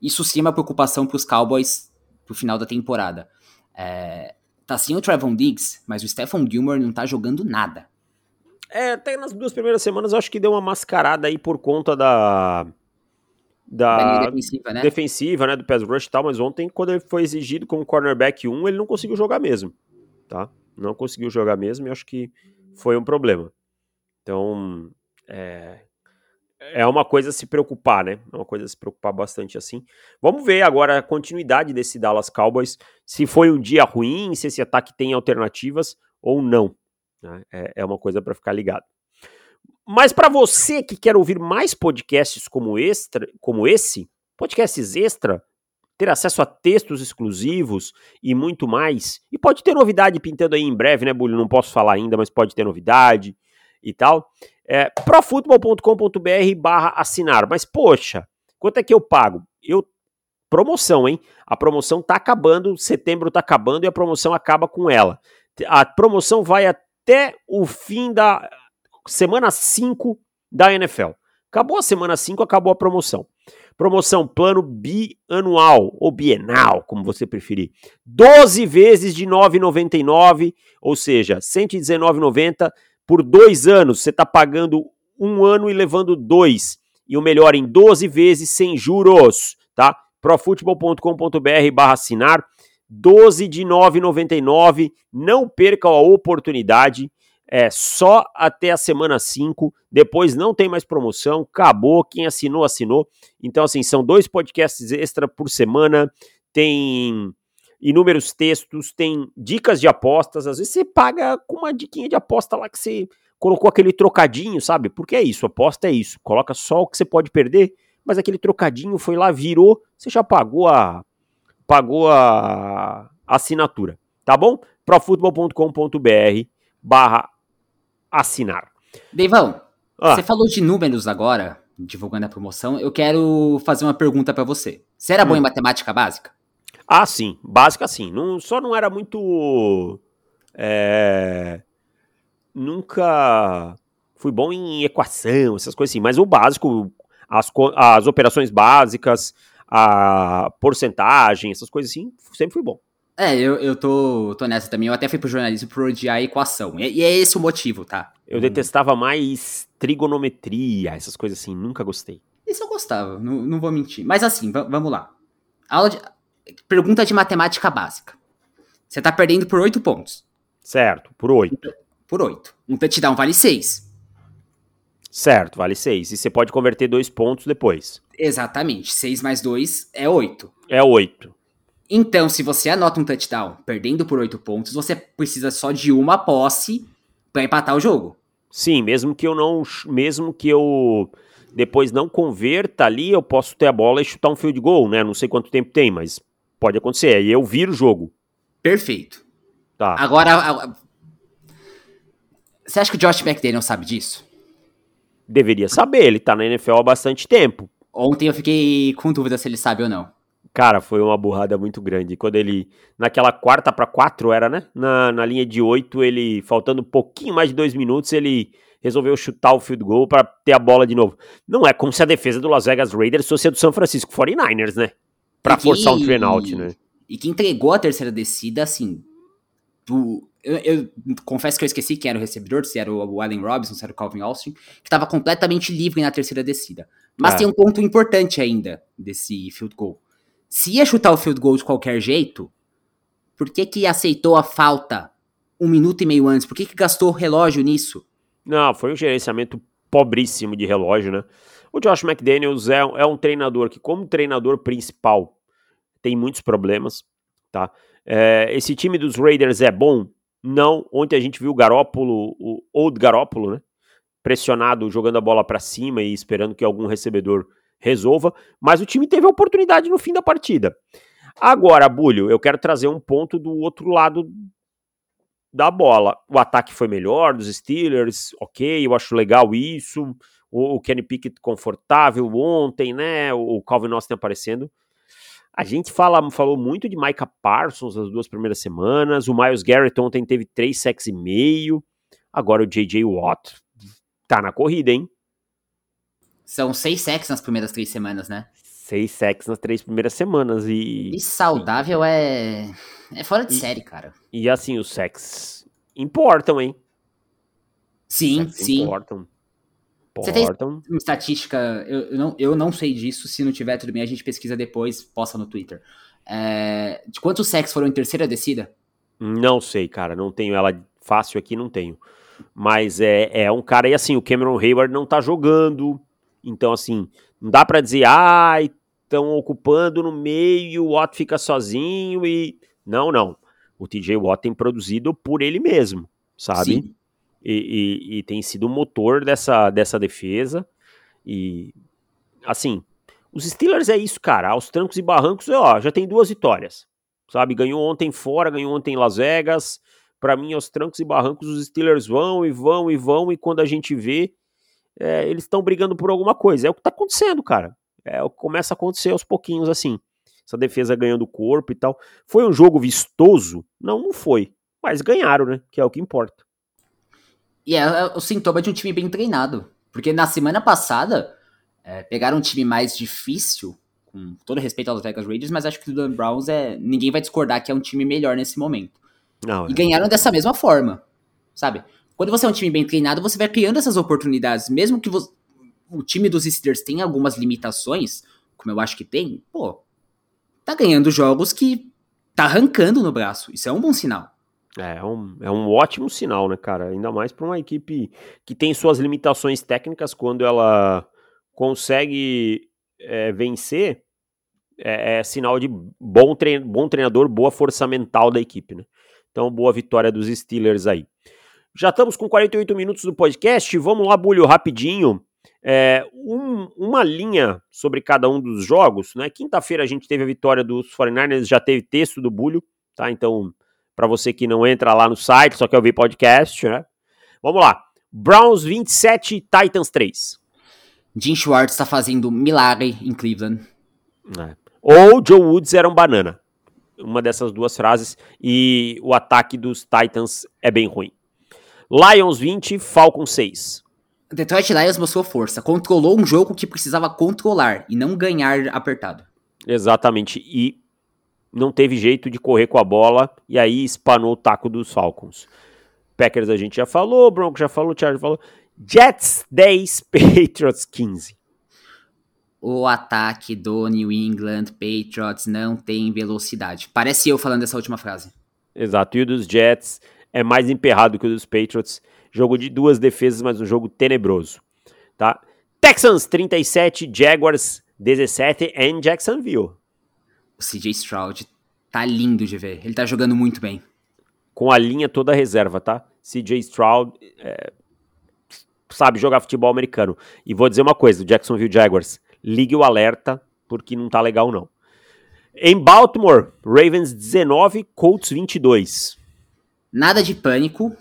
S2: isso sim é uma preocupação para os Cowboys pro final da temporada. É, tá sim o Trevon Diggs, mas o Stephon Gilmore não tá jogando nada.
S1: É, até nas duas primeiras semanas eu acho que deu uma mascarada aí por conta da da, defensiva, né? defensiva, né, do pass rush e tal, mas ontem quando ele foi exigido como cornerback 1, ele não conseguiu jogar mesmo, tá? Não conseguiu jogar mesmo e acho que foi um problema. Então, é, é uma coisa a se preocupar, né? É uma coisa a se preocupar bastante assim. Vamos ver agora a continuidade desse Dallas Cowboys, se foi um dia ruim, se esse ataque tem alternativas ou não. Né? É, é uma coisa para ficar ligado. Mas para você que quer ouvir mais podcasts como, extra, como esse, podcasts extra, ter acesso a textos exclusivos e muito mais, e pode ter novidade pintando aí em breve, né, Bulho? Não posso falar ainda, mas pode ter novidade e tal. É profutbol.com.br barra assinar. Mas, poxa, quanto é que eu pago? Eu promoção, hein? A promoção tá acabando, setembro tá acabando e a promoção acaba com ela. A promoção vai até o fim da semana 5 da NFL. Acabou a semana 5, acabou a promoção. Promoção plano bianual ou bienal, como você preferir. 12 vezes de 9,99, ou seja, 119,90 por dois anos. Você está pagando um ano e levando dois. E o melhor, em 12 vezes sem juros, tá? profutebol.com.br barra assinar. 12 de 9,99. Não perca a oportunidade é só até a semana 5, depois não tem mais promoção, acabou, quem assinou, assinou. Então, assim, são dois podcasts extra por semana, tem inúmeros textos, tem dicas de apostas, às vezes você paga com uma diquinha de aposta lá que você colocou aquele trocadinho, sabe? Porque é isso, aposta é isso, coloca só o que você pode perder, mas aquele trocadinho foi lá, virou, você já pagou a pagou a assinatura, tá bom? profutbol.com.br barra assinar.
S2: Deivão, ah. você falou de números agora, divulgando a promoção. Eu quero fazer uma pergunta para você. Você era hum. bom em matemática básica?
S1: Ah, sim. Básica, sim. Não, só não era muito. É, nunca fui bom em equação, essas coisas assim. Mas o básico, as, as operações básicas, a porcentagem, essas coisas assim, sempre fui bom.
S2: É, eu, eu tô, tô nessa também. Eu até fui pro jornalismo por odiar a equação. E, e é esse o motivo, tá?
S1: Eu hum. detestava mais trigonometria, essas coisas assim. Nunca gostei.
S2: Isso eu gostava, não, não vou mentir. Mas assim, vamos lá. Aula de, pergunta de matemática básica. Você tá perdendo por 8 pontos.
S1: Certo, por 8.
S2: Por 8. Um touchdown vale 6.
S1: Certo, vale 6. E você pode converter dois pontos depois.
S2: Exatamente. 6 mais 2 é 8.
S1: É 8.
S2: Então, se você anota um touchdown perdendo por 8 pontos, você precisa só de uma posse pra empatar o jogo.
S1: Sim, mesmo que eu não. Mesmo que eu depois não converta ali, eu posso ter a bola e chutar um field goal, né? Não sei quanto tempo tem, mas pode acontecer. Aí eu viro o jogo.
S2: Perfeito.
S1: Tá.
S2: Agora, você acha que o Josh McDaniel sabe disso?
S1: Deveria saber, ele tá na NFL há bastante tempo.
S2: Ontem eu fiquei com dúvida se ele sabe ou não.
S1: Cara, foi uma burrada muito grande. Quando ele, naquela quarta para quatro era, né? Na, na linha de oito, ele, faltando um pouquinho mais de dois minutos, ele resolveu chutar o field goal para ter a bola de novo. Não é como se a defesa do Las Vegas Raiders fosse a do São Francisco 49ers, né? Pra forçar um train out, né?
S2: E que entregou a terceira descida, assim. Do, eu, eu, confesso que eu esqueci quem era o recebedor, se era o Allen Robinson, se era o Calvin Austin, que estava completamente livre na terceira descida. Mas é. tem um ponto importante ainda desse field goal. Se ia chutar o field goal de qualquer jeito, por que que aceitou a falta um minuto e meio antes? Por que que gastou relógio nisso?
S1: Não, foi um gerenciamento pobríssimo de relógio, né? O Josh McDaniels é, é um treinador que, como treinador principal, tem muitos problemas, tá? É, esse time dos Raiders é bom? Não. Ontem a gente viu o Garópolo, o Old Garópolo, né? Pressionado, jogando a bola para cima e esperando que algum recebedor resolva, mas o time teve a oportunidade no fim da partida. Agora, Bulho, eu quero trazer um ponto do outro lado da bola. O ataque foi melhor dos Steelers, ok, eu acho legal isso. O, o Kenny Pickett confortável ontem, né? O Calvin Austin aparecendo. A gente fala, falou muito de Micah Parsons nas duas primeiras semanas. O Miles Garrett ontem teve três sacks e meio. Agora o J.J. Watt tá na corrida, hein?
S2: São seis sacks nas primeiras três semanas, né?
S1: Seis sacks nas três primeiras semanas e...
S2: E saudável é... É fora de
S1: e,
S2: série, cara.
S1: E assim, os sacks importam, hein?
S2: Sim, sim.
S1: Importam.
S2: Você tem uma estatística, eu, eu, não, eu não sei disso, se não tiver tudo bem, a gente pesquisa depois, posta no Twitter. É, de quantos sacks foram em terceira descida?
S1: Não sei, cara, não tenho ela fácil aqui, não tenho. Mas é, é um cara, e assim, o Cameron Hayward não tá jogando, então, assim, não dá para dizer, ah, estão ocupando no meio o Watt fica sozinho e. Não, não. O TJ Watt tem produzido por ele mesmo, sabe? E, e, e, tem sido o motor dessa, dessa defesa. E, assim, os Steelers é isso, cara. Aos trancos e barrancos, ó, já tem duas vitórias, sabe? Ganhou ontem fora, ganhou ontem em Las Vegas. Para mim, aos trancos e barrancos, os Steelers vão e vão e vão. E quando a gente vê, é, eles estão brigando por alguma coisa. É o que tá acontecendo, cara. É o que começa a acontecer aos pouquinhos assim. Essa defesa ganhando corpo e tal. Foi um jogo vistoso? Não, não foi. Mas ganharam, né? Que é o que importa.
S2: E é, é o sintoma de um time bem treinado. Porque na semana passada, é, pegaram um time mais difícil, com todo respeito aos Vegas Raiders, mas acho que o Dan Browns é. Ninguém vai discordar que é um time melhor nesse momento. Não, e é. ganharam dessa mesma forma. Sabe? Quando você é um time bem treinado, você vai criando essas oportunidades, mesmo que o time dos Steelers tenha algumas limitações, como eu acho que tem, pô, tá ganhando jogos que tá arrancando no braço. Isso é um bom sinal.
S1: É, é um, é um ótimo sinal, né, cara? Ainda mais para uma equipe que tem suas limitações técnicas quando ela consegue é, vencer, é, é, sinal de bom, trein bom treinador, boa força mental da equipe, né? Então, boa vitória dos Steelers aí. Já estamos com 48 minutos do podcast. Vamos lá, Bulho, rapidinho. É, um, uma linha sobre cada um dos jogos. Né? Quinta-feira a gente teve a vitória dos 49ers, já teve texto do Bulho, tá? Então, para você que não entra lá no site, só quer ouvir podcast, né? Vamos lá. Browns 27, Titans 3.
S2: Jim Schwartz está fazendo milagre em Cleveland.
S1: É. Ou Joe Woods era um banana. Uma dessas duas frases. E o ataque dos Titans é bem ruim. Lions 20, Falcons 6.
S2: Detroit Lions mostrou força, controlou um jogo que precisava controlar e não ganhar apertado.
S1: Exatamente, e não teve jeito de correr com a bola e aí espanou o taco dos Falcons. Packers a gente já falou, Broncos já falou, Chargers falou. Jets 10, Patriots 15.
S2: O ataque do New England Patriots não tem velocidade. Parece eu falando essa última frase.
S1: Exato, e o dos Jets é mais emperrado que o dos Patriots. Jogo de duas defesas, mas um jogo tenebroso. Tá? Texans 37, Jaguars 17 em Jacksonville.
S2: O CJ Stroud tá lindo de ver. Ele tá jogando muito bem.
S1: com a linha toda reserva, tá? CJ Stroud é, sabe jogar futebol americano. E vou dizer uma coisa, o Jacksonville Jaguars, ligue o alerta, porque não tá legal não. Em Baltimore, Ravens 19, Colts 22.
S2: Nada de pânico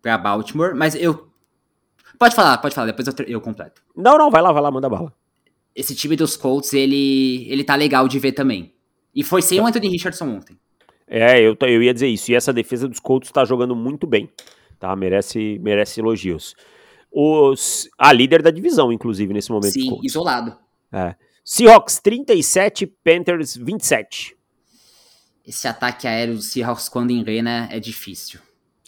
S2: para Baltimore, mas eu Pode falar, pode falar, depois eu, eu completo.
S1: Não, não, vai lá, vai lá, manda bala.
S2: Esse time dos Colts, ele, ele tá legal de ver também. E foi sem o Anthony Richardson ontem.
S1: É, eu, eu ia dizer isso. E essa defesa dos Colts tá jogando muito bem. Tá? Merece, merece elogios. Os, a líder da divisão, inclusive, nesse momento.
S2: Sim, isolado.
S1: É. Seahawks 37, Panthers 27.
S2: Esse ataque aéreo do Seahawks quando engrena é difícil.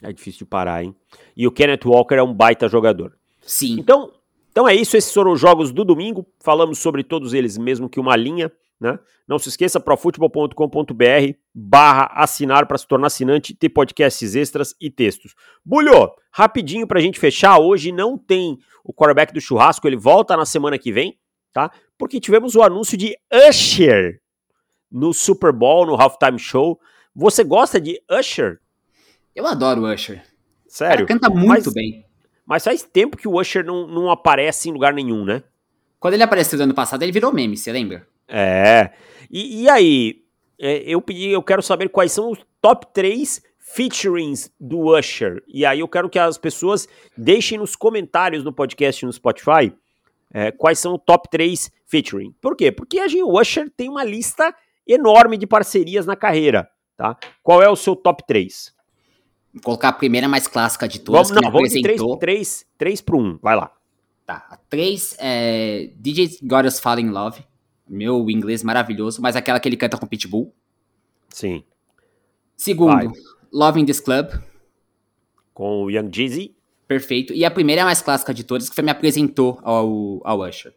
S1: É difícil de parar, hein? E o Kenneth Walker é um baita jogador.
S2: Sim.
S1: Então, então é isso, esses foram os jogos do domingo. Falamos sobre todos eles, mesmo que uma linha, né? Não se esqueça, profutebol.com.br barra assinar para se tornar assinante, ter podcasts extras e textos. Bulho, rapidinho pra gente fechar, hoje não tem o quarterback do churrasco, ele volta na semana que vem, tá? Porque tivemos o anúncio de Usher no Super Bowl, no Halftime Show. Você gosta de Usher?
S2: Eu adoro o Usher.
S1: Sério?
S2: Ele canta muito
S1: mas,
S2: bem.
S1: Mas faz tempo que o Usher não, não aparece em lugar nenhum, né?
S2: Quando ele apareceu no ano passado, ele virou meme, você lembra?
S1: É. E, e aí, é, eu pedi, eu quero saber quais são os top 3 featurings do Usher. E aí eu quero que as pessoas deixem nos comentários no podcast no Spotify é, quais são o top 3 featuring. Por quê? Porque a gente, o Usher tem uma lista enorme de parcerias na carreira, tá? Qual é o seu top 3?
S2: Vou colocar a primeira mais clássica de todas,
S1: vamos, não, vamos de 3, 3, 3 pro 1, vai lá.
S2: Tá, a 3 é DJ Got Us Fall in Love, meu inglês maravilhoso, mas aquela que ele canta com Pitbull.
S1: Sim.
S2: Segundo, vai. Love in This Club.
S1: Com o Young Jeezy.
S2: Perfeito. E a primeira mais clássica de todas, que foi me apresentou ao, ao Usher.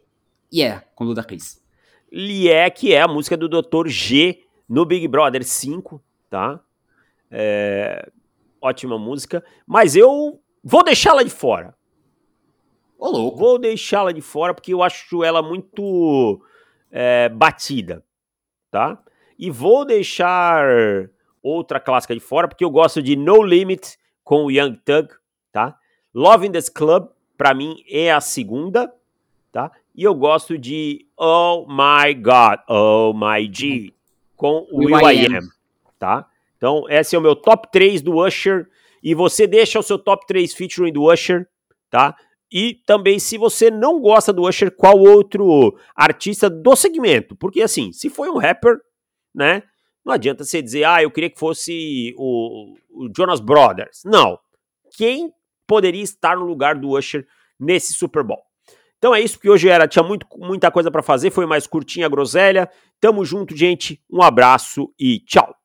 S2: E yeah, é, com Luda Chris.
S1: E é que é a música do Dr. G no Big Brother 5, tá? É, ótima música, mas eu vou deixá-la de fora.
S2: Ô, louco.
S1: Vou deixá-la de fora porque eu acho ela muito é, batida, tá? E vou deixar outra clássica de fora porque eu gosto de No Limit com o Young Thug, tá? Love in This Club, pra mim, é a segunda, tá? E eu gosto de Oh My God, Oh My G, com o Will, I Am, tá? Então, esse é o meu top 3 do Usher. E você deixa o seu top 3 featuring do Usher, tá? E também, se você não gosta do Usher, qual outro artista do segmento? Porque, assim, se foi um rapper, né? Não adianta você dizer, ah, eu queria que fosse o, o Jonas Brothers. Não. Quem poderia estar no lugar do Usher nesse Super Bowl? Então é isso, porque hoje era, tinha muito, muita coisa para fazer, foi mais curtinha a groselha. Tamo junto, gente. Um abraço e tchau.